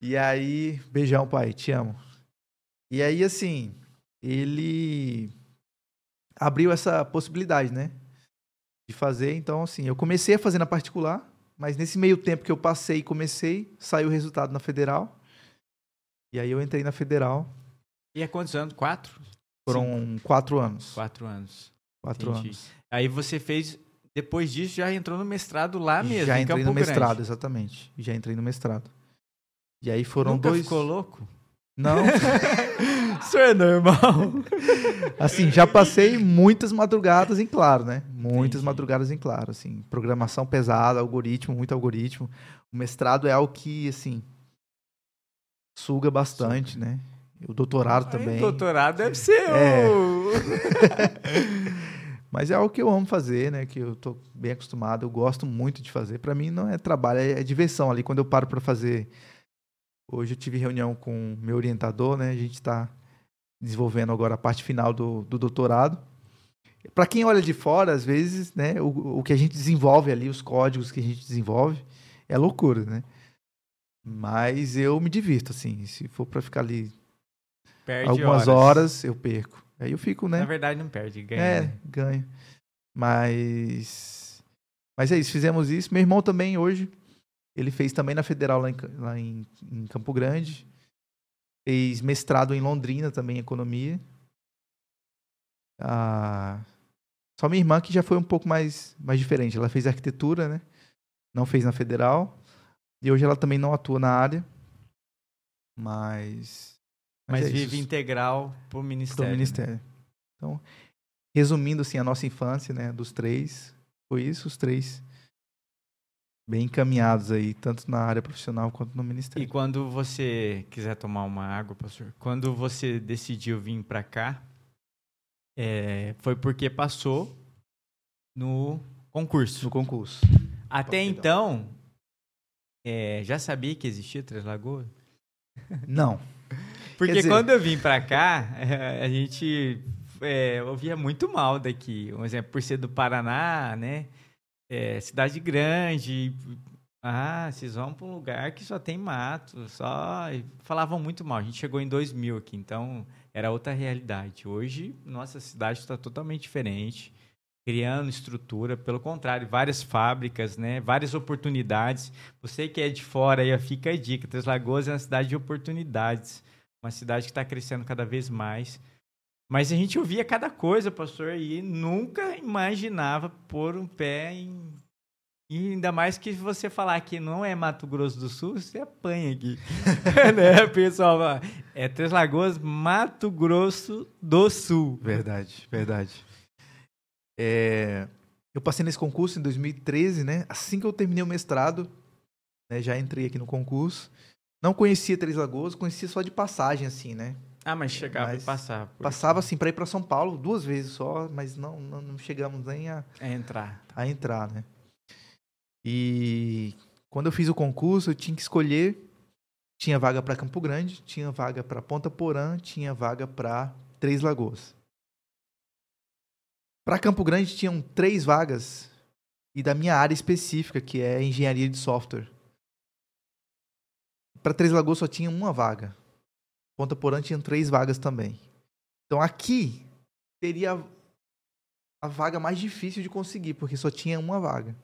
E aí, beijão, pai, te amo. E aí, assim, ele abriu essa possibilidade, né? De fazer. Então, assim, eu comecei a fazer na particular, mas nesse meio tempo que eu passei e comecei, saiu o resultado na federal. E aí eu entrei na federal. E há quantos anos? Quatro? Foram quatro anos. Quatro anos. Quatro Entendi. anos. Aí você fez, depois disso, já entrou no mestrado lá mesmo, Já entrei no mestrado, Grande. exatamente. Já entrei no mestrado. E aí foram Nunca dois. ficou louco? Não, Isso é normal. assim, já passei muitas madrugadas em claro, né? Muitas Entendi. madrugadas em claro, assim, programação pesada, algoritmo, muito algoritmo. O mestrado é algo que, assim, suga bastante, né? O doutorado também. doutorado deve ser É. o... Mas é algo que eu amo fazer, né? Que eu tô bem acostumado, eu gosto muito de fazer. Para mim não é trabalho, é, é diversão ali quando eu paro para fazer. Hoje eu tive reunião com meu orientador, né? A gente está desenvolvendo agora a parte final do, do doutorado. Para quem olha de fora, às vezes, né? O, o que a gente desenvolve ali, os códigos que a gente desenvolve, é loucura, né? Mas eu me divirto, assim. Se for para ficar ali Perde algumas horas. eu perco. Aí eu fico, né? Na verdade, não perde, ganha. É, né? ganho. Mas. Mas é isso, fizemos isso. Meu irmão também hoje. Ele fez também na Federal lá em, lá em, em Campo Grande. Fez mestrado em Londrina também em economia. Ah, só minha irmã que já foi um pouco mais, mais diferente. Ela fez arquitetura, né? Não fez na Federal. E hoje ela também não atua na área. Mas. Mas é vive isso integral pro pro ministério. né? ministério. Então, resumindo assim a nossa infância, né, dos três, foi isso, os três bem encaminhados aí, tanto na área profissional quanto no E ministério. quando você quiser tomar uma água, pastor, quando você decidiu vir para cá, é, foi porque passou no concurso. No concurso. Até Perdão. então, é, já sabia que existia Três Lagoas? Não. Porque dizer- quando eu vim pra cá, a gente é, ouvia muito mal daqui. Um exemplo, por ser do Paraná, né? É, cidade grande. Ah, vocês vão pra um lugar que só tem mato, só. Falavam muito mal. A gente chegou em 2000 aqui, então era outra realidade. Hoje, nossa cidade está totalmente diferente. Criando estrutura, pelo contrário, várias fábricas, né? Várias oportunidades. Você que é de fora aí, fica a dica. Três Lagoas é uma cidade de oportunidades uma cidade que está crescendo cada vez mais. Mas a gente ouvia cada coisa, pastor, e nunca imaginava pôr um pé em. E ainda mais que você falar que não é Mato Grosso do Sul, você apanha aqui. né, pessoal? É Três Lagoas, Mato Grosso do Sul. Verdade, verdade. É, eu passei nesse concurso em 2013, né? Assim que eu terminei o mestrado, né? Já entrei aqui no concurso. Não conhecia Três Lagoas, conhecia só de passagem, assim, né? Ah, mas chegava Mas e passava. Passava assim para ir para São Paulo duas vezes só, mas não, não, não chegamos nem a, É entrar. a entrar, né? E quando eu fiz o concurso, eu tinha que escolher. Tinha vaga para Campo Grande, tinha vaga para Ponta Porã, tinha vaga para Três Lagoas. Para Campo Grande tinham três vagas e da minha área específica, que é engenharia de software. Para Três Lagoas só tinha uma vaga. Ponta Porã tinha três vagas também. Então aqui teria a vaga mais difícil de conseguir, porque só tinha uma vaga.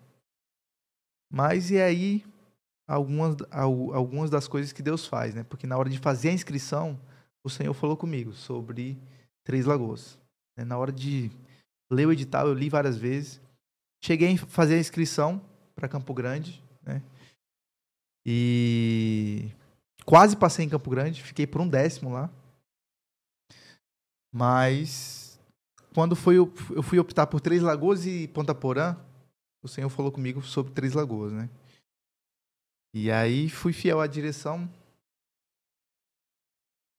Mas e aí algumas, al- algumas das coisas que Deus faz, né? Porque na hora de fazer a inscrição, o Senhor falou comigo sobre Três Lagoas. né? Na hora de ler o edital, eu li várias vezes. Cheguei a fazer a inscrição para Campo Grande, né? E quase passei em Campo Grande, fiquei por um décimo lá. Mas quando foi, eu fui optar por Três Lagoas e Ponta Porã, o Senhor falou comigo sobre Três Lagoas, né? E aí fui fiel à direção.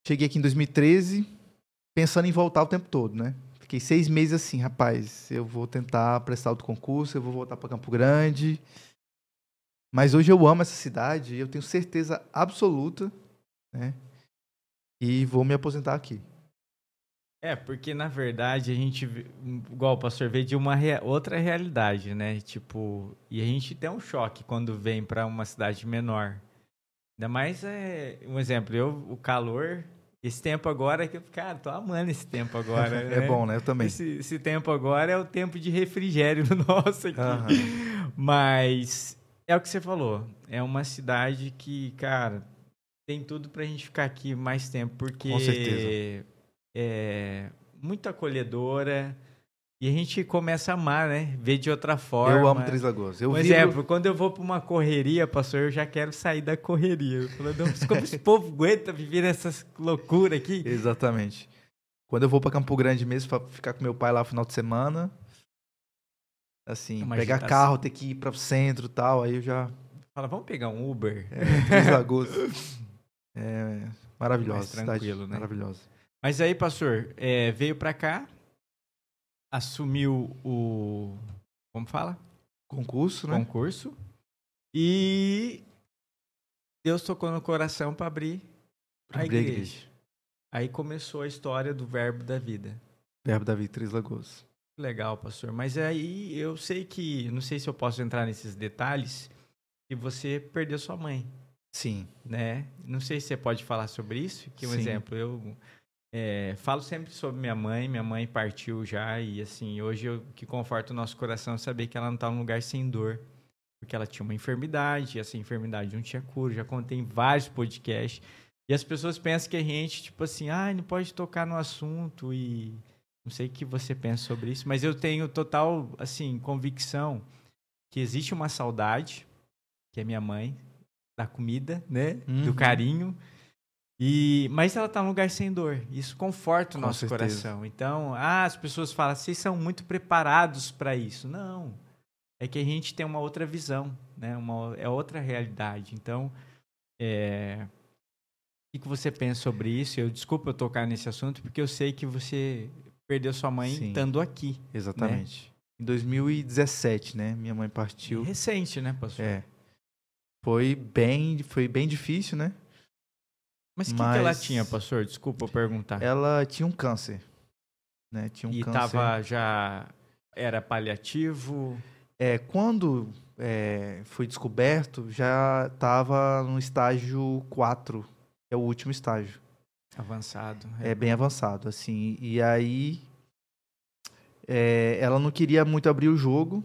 Cheguei aqui em 2013, pensando em voltar o tempo todo, né? Fiquei seis meses assim, rapaz, eu vou tentar prestar outro concurso, eu vou voltar para Campo Grande. Mas hoje eu amo essa cidade, eu tenho certeza absoluta, né? E vou me aposentar aqui. É, porque na verdade a gente, igual o pastor vê de uma rea- outra realidade, né? Tipo, e a gente tem um choque quando vem para uma cidade menor. Ainda mais, é, um exemplo, eu, o calor, esse tempo agora, que eu, cara, tô amando esse tempo agora. É né? bom, né? Eu também. Esse, esse tempo agora é o tempo de refrigério nosso aqui. Aham. Mas é o que você falou. É uma cidade que, cara, tem tudo pra gente ficar aqui mais tempo, porque Com certeza. é muito acolhedora e a gente começa a amar, né? Ver de outra forma. Eu amo Três Lagoas. Eu Um vibro- exemplo, quando eu vou pra uma correria, pastor, eu já quero sair da correria. Eu falo, "Não, como esse povo aguenta viver essas loucuras aqui? Exatamente. Quando eu vou pra Campo Grande mesmo, pra ficar com meu pai lá no final de semana, assim, uma pegar agitação. carro, ter que ir para o centro e tal, aí eu já. Fala, vamos pegar um Uber? É, Três Lagoas. É maravilhosa. Tranquilo, né? Maravilhosa. Mas aí, pastor, é, veio pra cá, assumiu o. Como fala? Concurso, né? Concurso. E Deus tocou no coração pra abrir Pra a abrir a igreja. igreja. Aí começou a história do verbo da vida. Verbo da Vida, Três Lagoas. Legal, pastor. Mas aí eu sei que, não sei se eu posso entrar nesses detalhes, que você perdeu sua mãe, Sim. né? Não sei se você pode falar sobre isso. Que um Sim. exemplo, eu é, falo sempre sobre minha mãe. Minha mãe partiu já e assim hoje eu, que conforta o nosso coração é saber que ela não está num lugar sem dor, porque ela tinha uma enfermidade. E essa enfermidade não tinha cura. Já contei em vários podcasts. E as pessoas pensam que a gente tipo assim, ah, não pode tocar no assunto e não sei o que você pensa sobre isso, mas eu tenho total, assim, convicção que existe uma saudade, que é minha mãe, da comida, né? Do Uhum. carinho. E, mas ela tá num lugar sem dor. Isso conforta o Com nosso certeza. coração. Então, ah, as pessoas falam, vocês são muito preparados para isso. Não. É que a gente tem uma outra visão, né? Uma, é outra realidade. Então, é, o que, que você pensa sobre isso? Eu desculpa eu tocar nesse assunto, porque eu sei que você perdeu sua mãe Sim. estando aqui. Exatamente. Em 2017, né? Minha mãe partiu. Recente, né, pastor? É. Foi bem, foi bem difícil, né? Mas o que, ela tinha, pastor? Desculpa eu perguntar. Ela tinha um câncer. Né? Tinha um e câncer. tava já. Era paliativo. É, quando é, foi descoberto, já estava no estágio 4, que é o último estágio. Avançado. É bem avançado, assim. E aí é, ela não queria muito abrir o jogo,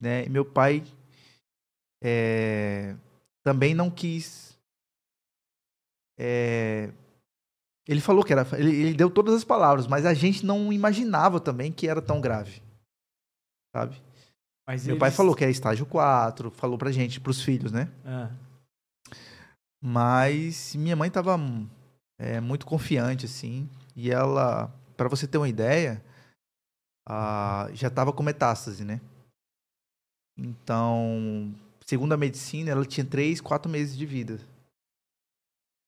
né? E meu pai é, também não quis. é, ele falou que era. Ele, ele deu todas as palavras, mas a gente não imaginava também que era tão grave. Sabe? Mas Meu pai eles- falou que é estágio 4, falou pra gente, pros filhos, né? Ah, Mas minha mãe tava é, muito confiante, assim. E ela, pra você ter uma ideia, ah, já tava com metástase, né? Então, segundo a medicina, ela tinha três, quatro meses de vida.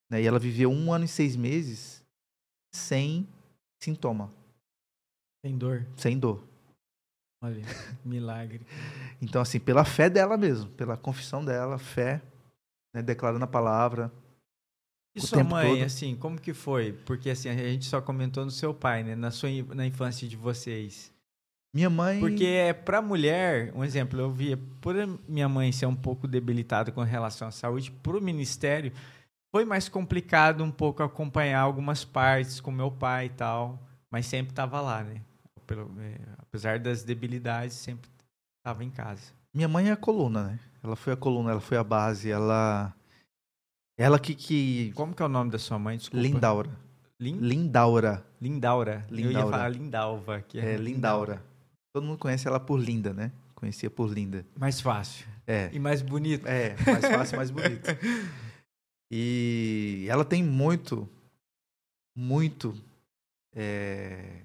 Né? E ela viveu um ano e seis meses sem sintoma, Tem dor. sem dor. Olha, milagre. Então, assim, pela fé dela mesmo, pela confissão dela, fé, né, declarando a palavra. E O sua mãe, todo. assim, como que foi? Porque assim, a gente só comentou no seu pai, né? Na sua na infância de vocês. Minha mãe. Porque é pra mulher, um exemplo, eu via, por minha mãe ser um pouco debilitada com relação à saúde, pro ministério foi mais complicado um pouco acompanhar algumas partes com meu pai e tal, mas sempre tava lá, né? Pelo, é, apesar das debilidades, sempre tava em casa. Minha mãe é a coluna, né? Ela foi a coluna, ela foi a base, ela. Ela que. que... Como que é o nome da sua mãe? Desculpa. Lindaura. Lin? Lindaura. Lindaura. Eu ia Lindaura. falar Lindalva. Que É, Lindaura. Todo mundo conhece ela por Linda, né? Conhecia por Linda. Mais fácil. É. E mais bonito. É, mais fácil, mais bonito. E ela tem muito, muito. é,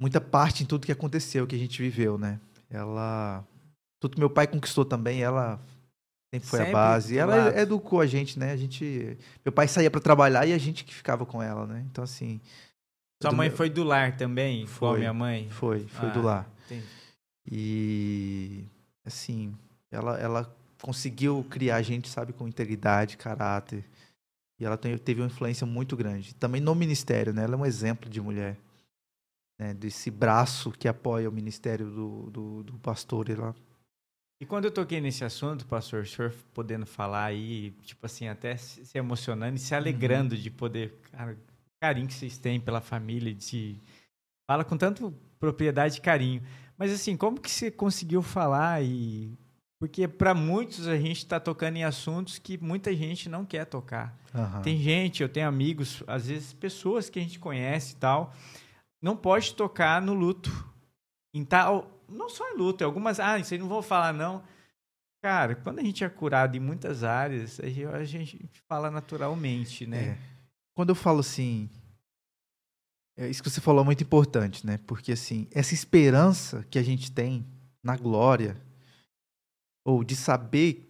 Muita parte em tudo que aconteceu, que a gente viveu, né? Ela. Tudo que meu pai conquistou também, ela sempre foi Sempre a base. Ela lado. educou a gente, né? A gente. Meu pai saía pra trabalhar e a gente que ficava com ela, né? Então, assim. Sua mãe meu- foi do lar também, igual a Foi. minha mãe? Foi, foi Ah, do lar. entendi. E assim, ela, ela conseguiu criar a gente, sabe, com integridade, caráter. E ela tem- teve uma influência muito grande. Também no ministério, né? Ela é um exemplo de mulher. Né? Desse braço que apoia o ministério do, do, do pastor e lá. E quando eu toquei nesse assunto, pastor, o senhor podendo falar aí, tipo assim, até se emocionando e se alegrando Uhum. de poder, cara, carinho que vocês têm pela família, de fala com tanto propriedade e carinho. Mas assim, como que você conseguiu falar e porque para muitos a gente está tocando em assuntos que muita gente não quer tocar. Aham. Tem gente, eu tenho amigos, às vezes pessoas que a gente conhece e tal, não pode tocar no luto. Em tal, não só em luto, algumas, ah, isso aí não vou falar não. Cara, quando a gente é curado em muitas áreas, a gente, a gente fala naturalmente, né? É. Quando eu falo assim. É isso que você falou é muito importante, né? Porque assim, essa esperança que a gente tem na glória, ou de saber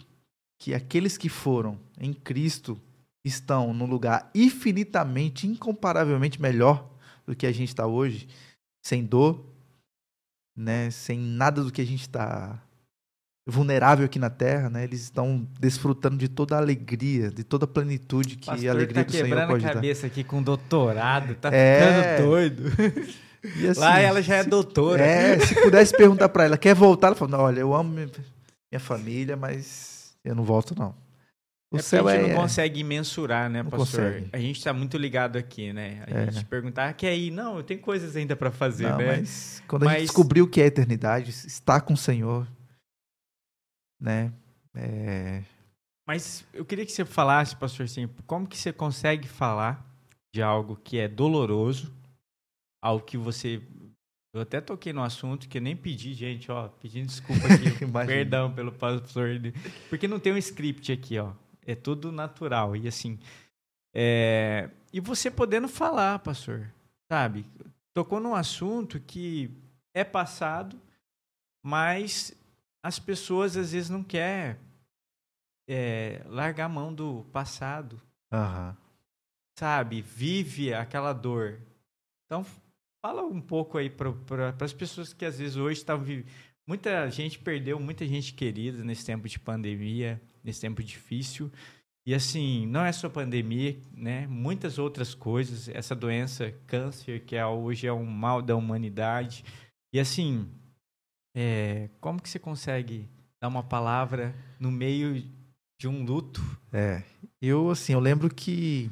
que aqueles que foram em Cristo estão num lugar infinitamente, incomparavelmente melhor do que a gente está hoje, sem dor, né? Sem nada do que a gente está vulnerável aqui na Terra, né? Eles estão desfrutando de toda a alegria, de toda a plenitude que Pastor a alegria tá do Senhor quebrando pode a dar. cabeça aqui com doutorado, tá É. ficando doido. E assim, Lá ela já é se- doutora. É, se pudesse perguntar pra ela, quer voltar? Ela "Não, olha, eu amo minha, minha família, mas eu não volto não. O É céu a é, gente não consegue mensurar, né, Não pastor? consegue. A gente tá muito ligado aqui, né? A É. gente perguntar, ah, quer ir? Não, eu tenho coisas ainda para fazer, não, né? mas quando a gente Mas- descobriu o que é a eternidade, estar com o Senhor, né? É, Mas eu queria que você falasse, pastor, assim, como que você consegue falar de algo que é doloroso, algo que você... Eu até toquei no assunto que eu nem pedi, gente, ó, pedindo desculpa aqui, perdão pelo pastor, porque não tem um script aqui, ó, é tudo natural, e assim, é, e você podendo falar, pastor, sabe? Tocou num assunto que é passado, mas as pessoas às vezes não querem é, largar a mão do passado, aham. sabe? Vive aquela dor. Então, fala um pouco aí para as pessoas que às vezes hoje estão vivendo. Muita gente perdeu muita gente querida nesse tempo de pandemia, nesse tempo difícil. E assim, não é só pandemia, né? Muitas outras coisas. Essa doença, câncer, que é, hoje é um mal da humanidade. E assim, é, como que você consegue dar uma palavra no meio de um luto? É. Eu, assim, eu lembro que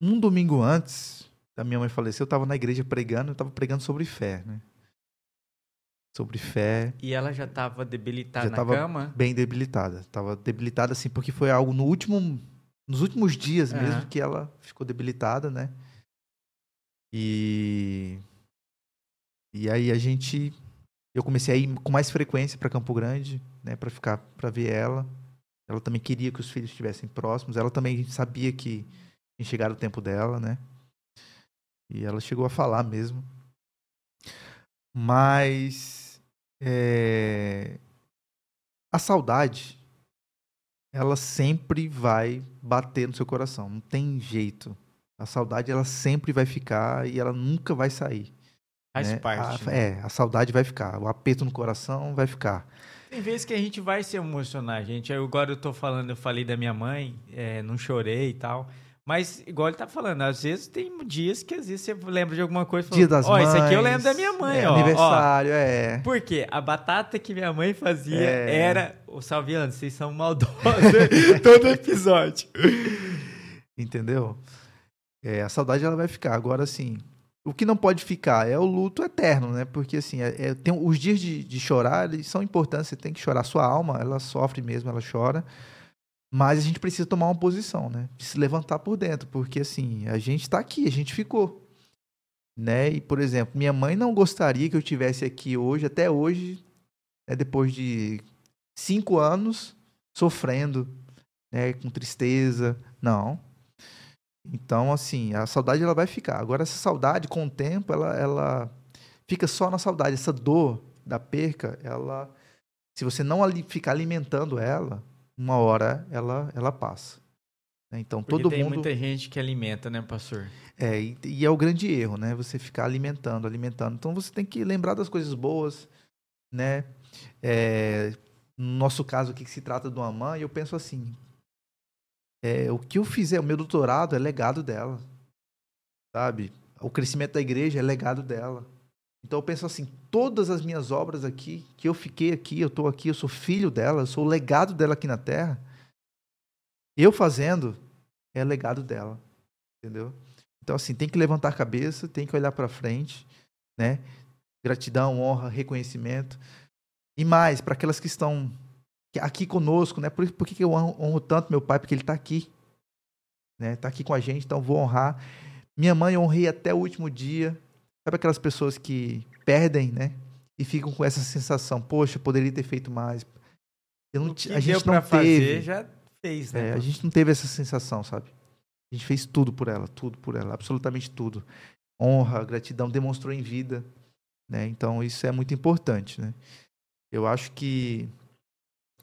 um domingo antes da minha mãe falecer, eu estava na igreja pregando, eu estava pregando sobre fé, né? Sobre fé, E ela já estava debilitada Já na tava cama? bem debilitada. Tava debilitada assim porque foi algo no último nos últimos dias Aham. mesmo que ela ficou debilitada, né? E e aí a gente eu comecei a ir com mais frequência para Campo Grande, né, para ficar para ver ela. Ela também queria que os filhos estivessem próximos. Ela também sabia que chegado o tempo dela, né? E ela chegou a falar mesmo. Mas é, a saudade, ela sempre vai bater no seu coração. Não tem jeito. A saudade, ela sempre vai ficar e ela nunca vai sair. Faz né? parte. A, né? é, a saudade vai ficar. O aperto no coração vai ficar. Tem vezes que a gente vai se emocionar, gente. Eu, agora eu tô falando, eu falei da minha mãe, é, não chorei e tal. Mas, igual ele tá falando, às vezes tem dias que às vezes você lembra de alguma coisa e Dia das ó, isso aqui eu lembro da minha mãe, é, ó. ó. Aniversário, é. Por quê? A batata que minha mãe fazia É. era. Ô, Salviano, vocês são maldosos todo episódio. Entendeu? É, a saudade ela vai ficar. Agora, assim, o que não pode ficar é o luto eterno, né? Porque, assim, é- é- tem, os dias de, de chorar, eles são importantes. Você tem que chorar. Sua alma, ela sofre mesmo, ela chora. Mas a gente precisa tomar uma posição, né? De se levantar por dentro. Porque, assim, a gente tá aqui, a gente ficou. Né? E, por exemplo, minha mãe não gostaria que eu tivesse aqui hoje, até hoje, né, depois de cinco anos, sofrendo, né? Com tristeza. Não. Então, assim, a saudade ela vai ficar. Agora, essa saudade, com o tempo, ela, ela fica só na saudade. Essa dor da perca, ela, se você não ficar alimentando ela, uma hora ela, ela passa. né? Então, Porque todo tem mundo. muita gente que alimenta, né, pastor? É, e, e é o grande erro, né? Você ficar alimentando, alimentando. Então, você tem que lembrar das coisas boas, né? É, no nosso caso aqui, que se trata de uma mãe, eu penso assim: é, o que eu fizer, o meu doutorado é legado dela, sabe? O crescimento da igreja é legado dela. Então eu penso assim, todas as minhas obras aqui, que eu fiquei aqui, eu estou aqui, eu sou filho dela, eu sou o legado dela aqui na Terra. Eu fazendo é legado dela, entendeu? Então assim, tem que levantar a cabeça, tem que olhar para frente, né? Gratidão, honra, reconhecimento. E mais, para aquelas que estão aqui conosco, né? Por, por que eu honro, tanto meu pai? Porque ele está aqui, né? Está aqui com a gente, então vou honrar. Minha mãe eu honrei até o último dia. Sabe aquelas pessoas que perdem, né? E ficam com essa sensação, poxa, poderia ter feito mais. Eu não, a gente não fazer teve. já fez, né? É, a gente não teve essa sensação, sabe? A gente fez tudo por ela, tudo por ela, absolutamente tudo. Honra, gratidão, demonstrou em vida, né? Então isso é muito importante, né? Eu acho que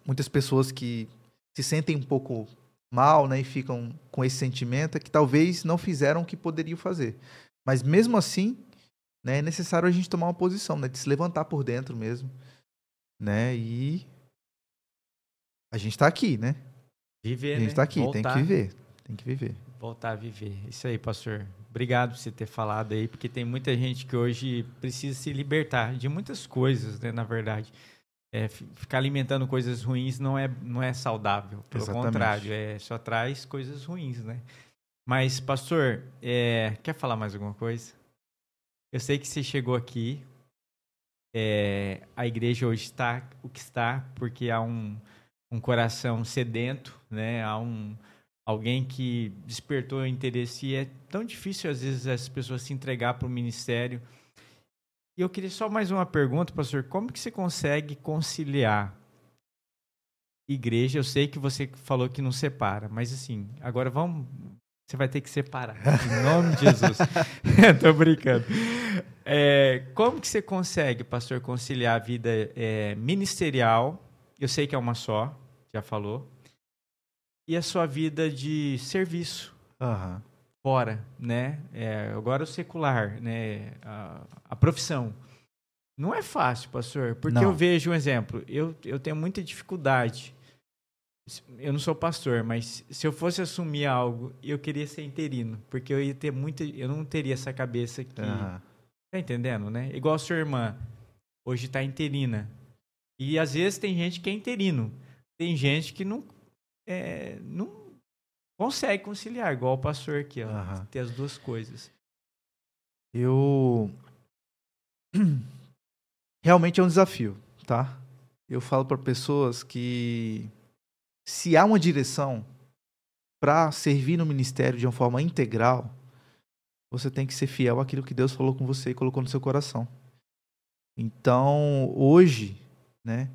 muitas pessoas que se sentem um pouco mal, né, e ficam com esse sentimento é que talvez não fizeram o que poderiam fazer. Mas mesmo assim, né, é necessário a gente tomar uma posição, né, de se levantar por dentro mesmo, né? E a gente tá aqui, né? Viver, A gente né? tá aqui, tem Voltar, que viver. Tem que viver. Voltar a viver. Isso aí, pastor. Obrigado por você ter falado aí, porque tem muita gente que hoje precisa se libertar de muitas coisas, né, na verdade. É, fi- ficar alimentando coisas ruins não é, não é saudável. Pelo Exatamente. contrário, é, só traz coisas ruins, né? Mas, pastor, é, quer falar mais alguma coisa? Eu sei que você chegou aqui. é, a igreja hoje está o que está, porque há um, um coração sedento, né? Há um, alguém que despertou interesse e é tão difícil às vezes as pessoas se entregar para o ministério. E eu queria só mais uma pergunta, pastor, como que você consegue conciliar igreja? Eu sei que você falou que não separa, mas assim, agora vamos você vai ter que separar, em nome de Jesus. Tô brincando. É, como que você consegue, pastor, conciliar a vida é, ministerial? Eu sei que é uma só, já falou. E a sua vida de serviço Aham. fora, né? É, agora o secular, né? A, a profissão. Não é fácil, pastor, porque Não. eu vejo um exemplo. Eu, eu tenho muita dificuldade. Eu não sou pastor, mas se eu fosse assumir algo, eu queria ser interino, porque eu ia ter muita, eu não teria essa cabeça que, Aham. tá entendendo, né? Igual a sua irmã, hoje tá interina. E às vezes tem gente que é interino. Tem gente que não é, não consegue conciliar, igual o pastor aqui, ó, Aham. ter as duas coisas. Eu. Realmente é um desafio, tá? Eu falo para pessoas que se há uma direção para servir no ministério de uma forma integral, você tem que ser fiel àquilo que Deus falou com você e colocou no seu coração. Então, hoje, né,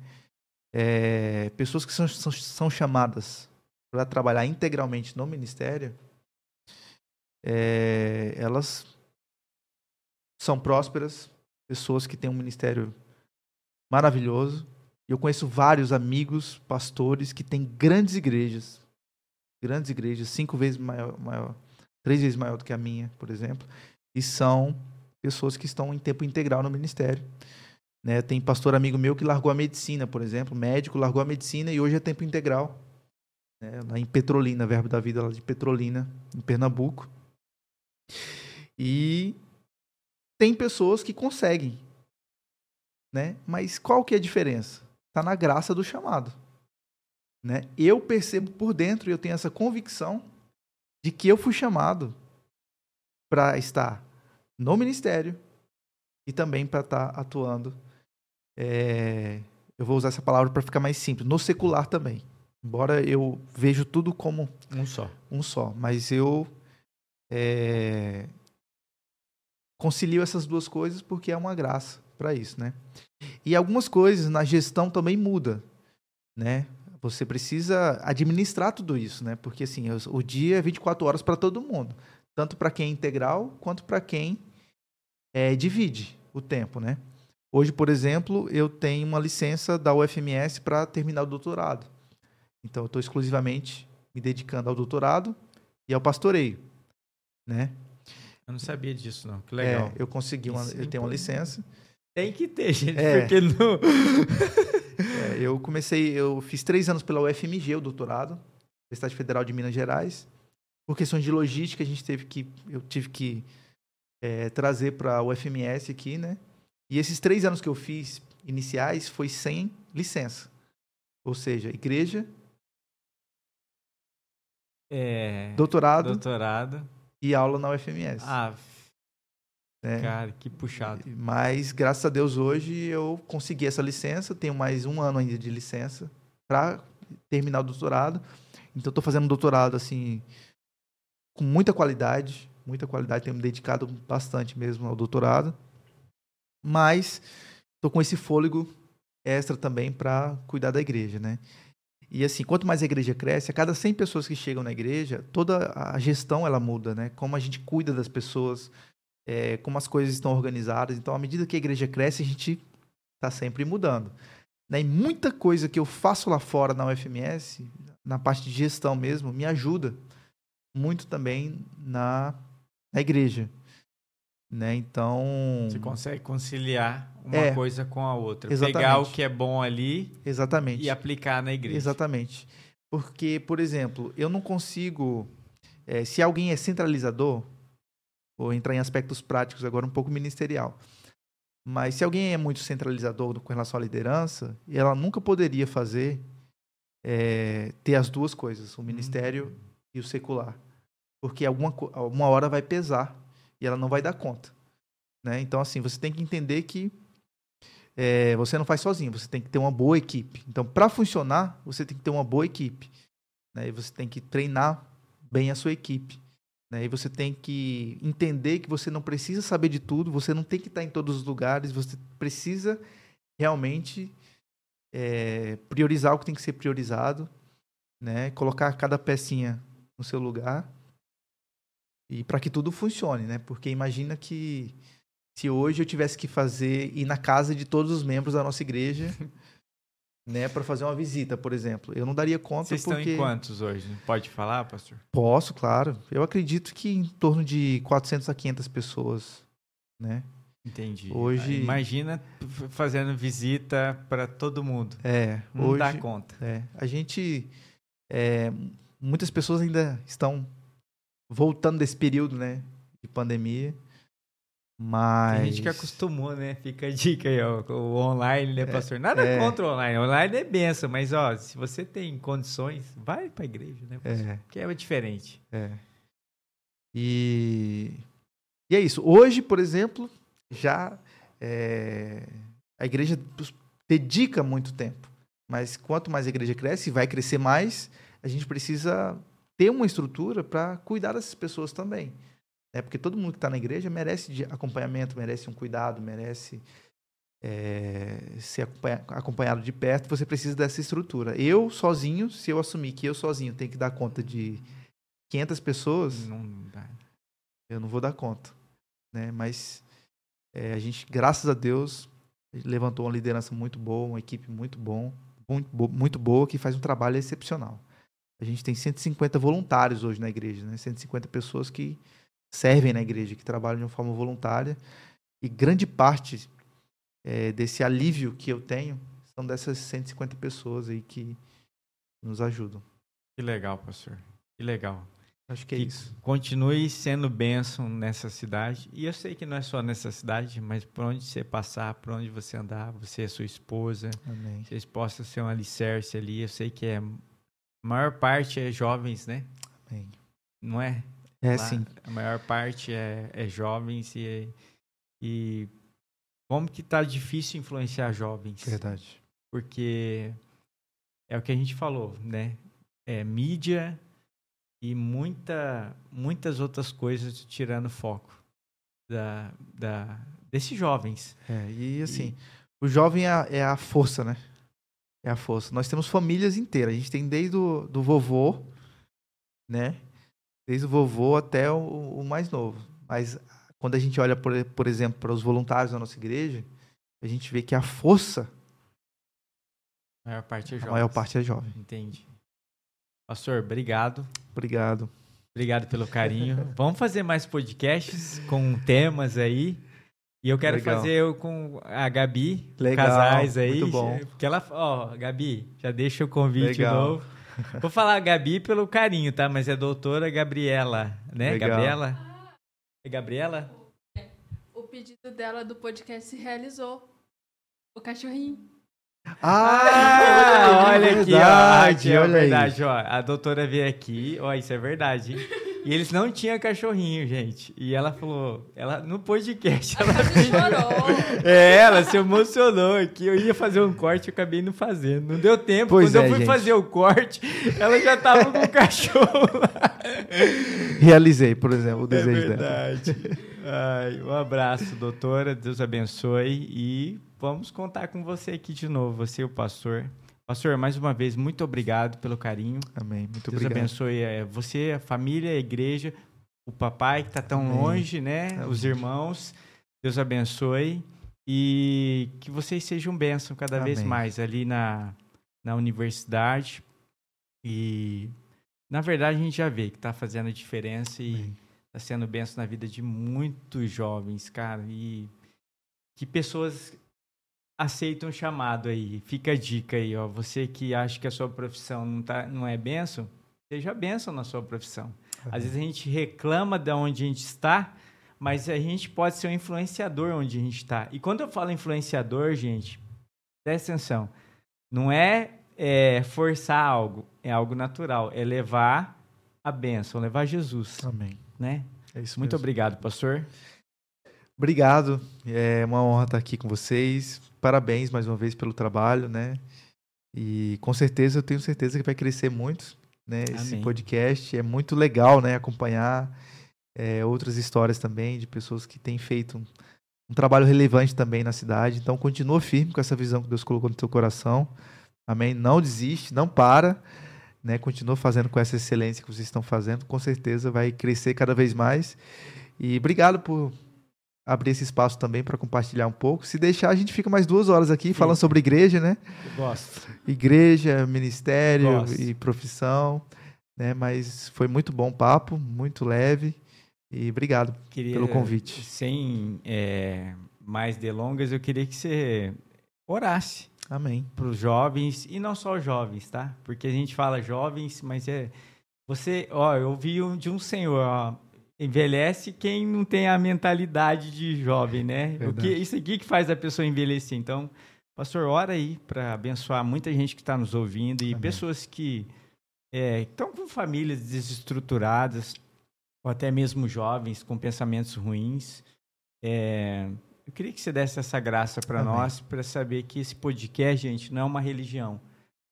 é, pessoas que são, são, são chamadas para trabalhar integralmente no ministério, é, elas são prósperas, pessoas que têm um ministério maravilhoso. Eu conheço vários amigos, pastores, que têm grandes igrejas. Grandes igrejas, cinco vezes maior, maior, três vezes maior do que a minha, por exemplo. E são pessoas que estão em tempo integral no ministério. Né? Tem pastor amigo meu que largou a medicina, por exemplo, médico, largou a medicina e hoje é tempo integral. Né? Lá em Petrolina, Verbo da Vida, lá de Petrolina, em Pernambuco. E tem pessoas que conseguem, né? Mas qual que é a diferença? Está na graça do chamado, né? Eu percebo por dentro, eu tenho essa convicção de que eu fui chamado para estar no ministério e também para estar tá atuando. É, eu vou usar essa palavra para ficar mais simples, no secular também. Embora eu vejo tudo como um só, um só, mas eu é, concilio essas duas coisas porque é uma graça para isso, né? E algumas coisas na gestão também muda, né? Você precisa administrar tudo isso, né? Porque assim, o dia é 24 horas para todo mundo, tanto para quem é integral quanto para quem é, divide o tempo, né? Hoje, por exemplo, eu tenho uma licença da UFMS para terminar o doutorado. Então, eu estou exclusivamente me dedicando ao doutorado e ao pastoreio, né? Eu não sabia disso, não. Que legal. É, eu consegui uma, eu tenho uma licença. Tem que ter, gente, é. porque não. é, eu comecei, eu fiz três anos pela UFMG, o doutorado, Universidade Federal de Minas Gerais. Por questões de logística, a gente teve que, eu tive que é, trazer para a UFMS aqui, né? E esses três anos que eu fiz iniciais foi sem licença, ou seja, igreja, é, doutorado, doutorado e aula na UFMS. Ah, né? Cara, que puxado. Mas, graças a Deus, hoje eu consegui essa licença. Tenho mais um ano ainda de licença para terminar o doutorado. Então, estou fazendo um doutorado, assim, com muita qualidade. Muita qualidade. Tenho me dedicado bastante mesmo ao doutorado. Mas, estou com esse fôlego extra também para cuidar da igreja, né? E assim, quanto mais a igreja cresce, a cada 100 pessoas que chegam na igreja, toda a gestão ela muda, né? Como a gente cuida das pessoas, é, como as coisas estão organizadas. Então, à medida que a igreja cresce, a gente está sempre mudando. Né? E muita coisa que eu faço lá fora na UFMS, na parte de gestão mesmo, me ajuda muito também na, na igreja. Né? Então. Você consegue conciliar uma é, coisa com a outra. Exatamente. Pegar o que é bom ali exatamente. e aplicar na igreja. Exatamente. Porque, por exemplo, eu não consigo. É, se alguém é centralizador, vou entrar em aspectos práticos agora, um pouco ministerial. Mas se alguém é muito centralizador com relação à liderança, ela nunca poderia fazer é, ter as duas coisas, o ministério uhum. e o secular. Porque alguma, alguma hora vai pesar e ela não vai dar conta. Né? Então, assim, você tem que entender que é, você não faz sozinho, você tem que ter uma boa equipe. Então, para funcionar, você tem que ter uma boa equipe. Né? E você tem que treinar bem a sua equipe. Né? E você tem que entender que você não precisa saber de tudo, você não tem que estar em todos os lugares, você precisa realmente é, priorizar o que tem que ser priorizado, né? colocar cada pecinha no seu lugar e para que tudo funcione, né? Porque imagina que se hoje eu tivesse que fazer ir na casa de todos os membros da nossa igreja, né, para fazer uma visita, por exemplo, eu não daria conta Vocês porque estão em quantos hoje? Pode falar, pastor? Posso, claro. Eu acredito que em torno de 400 a 500 pessoas, né? Entendi. Hoje imagina fazendo visita para todo mundo. É, não hoje, dá conta. É, a gente é, muitas pessoas ainda estão voltando desse período, né, de pandemia. Mas. Tem gente que acostumou, né? Fica a dica aí, ó. O online, né, é, pastor? Nada é... contra o online. O online é benção, mas, ó, se você tem condições, vai pra igreja, né, pastor? É. Porque é diferente. É. E. E é isso. Hoje, por exemplo, já é... a igreja dedica muito tempo. Mas quanto mais a igreja cresce, vai crescer mais, a gente precisa ter uma estrutura para cuidar dessas pessoas também. É porque todo mundo que está na igreja merece acompanhamento, merece um cuidado, merece é, ser acompanhado de perto. Você precisa dessa estrutura. Eu sozinho, se eu assumir que eu sozinho tenho que dar conta de 500 pessoas, não eu não vou dar conta, né? Mas É, a gente, graças a Deus, levantou uma liderança muito boa, uma equipe muito bom, muito, bo muito boa, que faz um trabalho excepcional. A gente tem 150 voluntários hoje na igreja, né? 150 pessoas que servem na igreja, que trabalham de uma forma voluntária. E grande parte é, desse alívio que eu tenho são dessas 150 pessoas aí que nos ajudam. Que legal, pastor. Que legal. Acho que é que isso. Continue sendo bênção nessa cidade. E eu sei que não é só nessa cidade, mas por onde você passar, por onde você andar, você e sua esposa, Amém. vocês possam ser um alicerce ali. Eu sei que é. A maior parte é jovens, né? Amém. Não é? É Lá, sim. A maior parte é, é jovens e, e como que tá difícil influenciar jovens. Verdade. Porque é o que a gente falou, né? É mídia e muita, muitas outras coisas tirando foco da, da, desses jovens. É, e assim, o jovem é a, é a força, né? É a força. Nós temos famílias inteiras. A gente tem desde o do vovô, né? Desde o vovô até o, o mais novo. Mas quando a gente olha, por, por exemplo, para os voluntários da nossa igreja, a gente vê que a força, A maior parte é a jovens. maior parte é jovem. Entendi. Pastor, obrigado. Obrigado. Obrigado pelo carinho. Vamos fazer mais podcasts com temas aí. E eu quero Legal. fazer eu com a Gabi, Legal, casais aí. muito bom. Porque ela, ó, Gabi, já deixa o convite Legal. novo. Vou falar Gabi pelo carinho, tá? Mas é doutora Gabriela, né? Legal. Gabriela? É Gabriela? O pedido dela do podcast se realizou. O cachorrinho. Ah, olha aqui, ó. verdade, Aqui, é olha aí. verdade, ó. A doutora veio aqui, ó, isso é verdade. hein? E eles não tinham cachorrinho, gente. E ela falou, ela no podcast, ela Ela chorou. É, ela se emocionou aqui. Eu ia fazer um corte, eu acabei não fazendo. Não deu tempo. Pois Quando é, eu fui gente. fazer o corte, ela já tava com o cachorro lá. Realizei, por exemplo, o É desejo dela. verdade. Ai, um abraço, doutora. Deus abençoe. E vamos contar com você aqui de novo, você e o pastor. Pastor, mais uma vez, muito obrigado pelo carinho. Amém. Muito Deus obrigado. abençoe é, você, a família, a igreja, o papai que está tão Amém. longe, né? Amém. Os irmãos. Deus abençoe. E que vocês sejam bênção cada vez Amém. mais ali na, na universidade. E, na verdade, a gente já vê que está fazendo diferença e está sendo bênção na vida de muitos jovens, cara. E que pessoas aceitam o chamado aí. Fica a dica aí, ó. Você que acha que a sua profissão não, tá, não é bênção, seja bênção na sua profissão. Às vezes a gente reclama de onde a gente está, mas a gente pode ser um influenciador onde a gente está. E quando eu falo influenciador, gente, presta atenção. Não é, é forçar algo, é algo natural. É levar a bênção, levar Jesus, Amém. né? É isso Muito mesmo. obrigado, pastor. Obrigado. É uma honra estar aqui com vocês. Parabéns mais uma vez pelo trabalho, né? E com certeza eu tenho certeza que vai crescer muito, né? Esse podcast é muito legal, né? Acompanhar é, outras histórias também de pessoas que têm feito um, um trabalho relevante também na cidade. Então continua firme com essa visão que Deus colocou no teu coração. Amém. Não desiste, não para, né? Continua fazendo com essa excelência que vocês estão fazendo. Com certeza vai crescer cada vez mais. E obrigado por abrir esse espaço também para compartilhar um pouco. Se deixar, a gente fica mais duas horas aqui Sim. falando sobre igreja, né? Gosto. Igreja, ministério e profissão, né? Mas foi muito bom papo, muito leve. E obrigado Queria, pelo convite. Sem é, mais delongas, eu queria que você orasse Amém. para os jovens e não só os jovens, tá? Porque a gente fala jovens, mas é você, ó, eu ouvi um- de um senhor, ó, envelhece quem não tem a mentalidade de jovem, né? O que Verdade. isso aqui que faz a pessoa envelhecer. Então, pastor, ora aí para abençoar muita gente que está nos ouvindo e Amém. pessoas que é, estão com famílias desestruturadas ou até mesmo jovens com pensamentos ruins. É, eu queria que você desse essa graça para nós, para saber que esse podcast, gente, não é uma religião.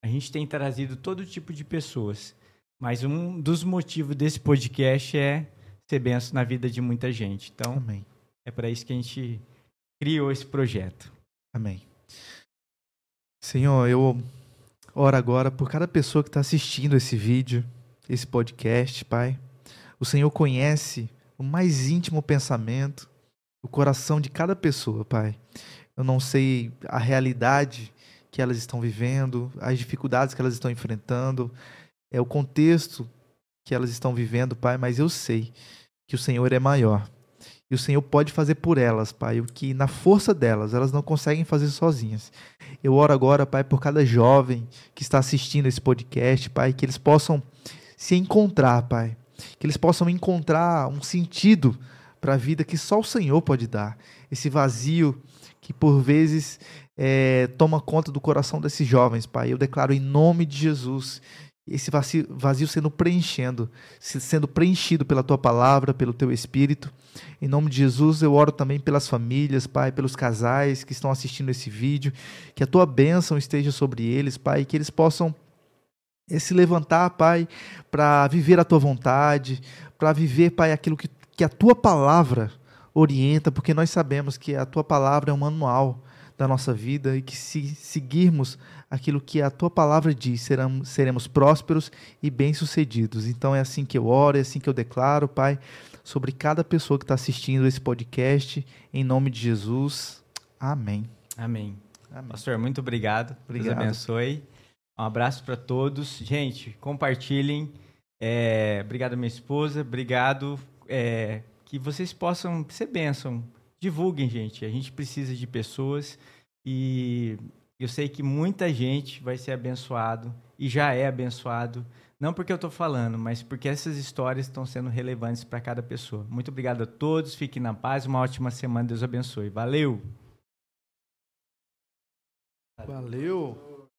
A gente tem trazido todo tipo de pessoas, mas um dos motivos desse podcast é ser benção na vida de muita gente. Então, Amém. é para isso que a gente criou esse projeto. Amém. Senhor, eu oro agora por cada pessoa que está assistindo esse vídeo, esse podcast, Pai. O Senhor conhece o mais íntimo pensamento, o coração de cada pessoa, Pai. Eu não sei a realidade que elas estão vivendo, as dificuldades que elas estão enfrentando, é o contexto que elas estão vivendo, Pai, mas eu sei que o Senhor é maior. E o Senhor pode fazer por elas, Pai, o que na força delas elas não conseguem fazer sozinhas. Eu oro agora, Pai, por cada jovem que está assistindo esse podcast, Pai, que eles possam se encontrar, Pai. Que eles possam encontrar um sentido para a vida que só o Senhor pode dar. Esse vazio que por vezes é, toma conta do coração desses jovens, Pai. Eu declaro em nome de Jesus esse vazio, sendo preenchendo, sendo preenchido pela tua palavra, pelo teu espírito. Em nome de Jesus, eu oro também pelas famílias, Pai, pelos casais que estão assistindo esse vídeo, que a tua bênção esteja sobre eles, Pai, que eles possam eh, se levantar, Pai, para viver a tua vontade, para viver, Pai, aquilo que, que a tua palavra orienta, porque nós sabemos que a tua palavra é um manual da nossa vida e que se seguirmos aquilo que a tua palavra diz, seremos, seremos prósperos e bem-sucedidos. Então é assim que eu oro, é assim que eu declaro, Pai, sobre cada pessoa que está assistindo esse podcast, em nome de Jesus. Amém. Amém. Amém. Pastor, muito obrigado. obrigado. Deus abençoe. Um abraço para todos. Gente, compartilhem. É, obrigado, minha esposa. Obrigado. É, que vocês possam ser bênção. Divulguem, gente. A gente precisa de pessoas e eu sei que muita gente vai ser abençoado e já é abençoado, não porque eu estou falando, mas porque essas histórias estão sendo relevantes para cada pessoa. Muito obrigado a todos, fiquem na paz, uma ótima semana, Deus abençoe. Valeu! Valeu!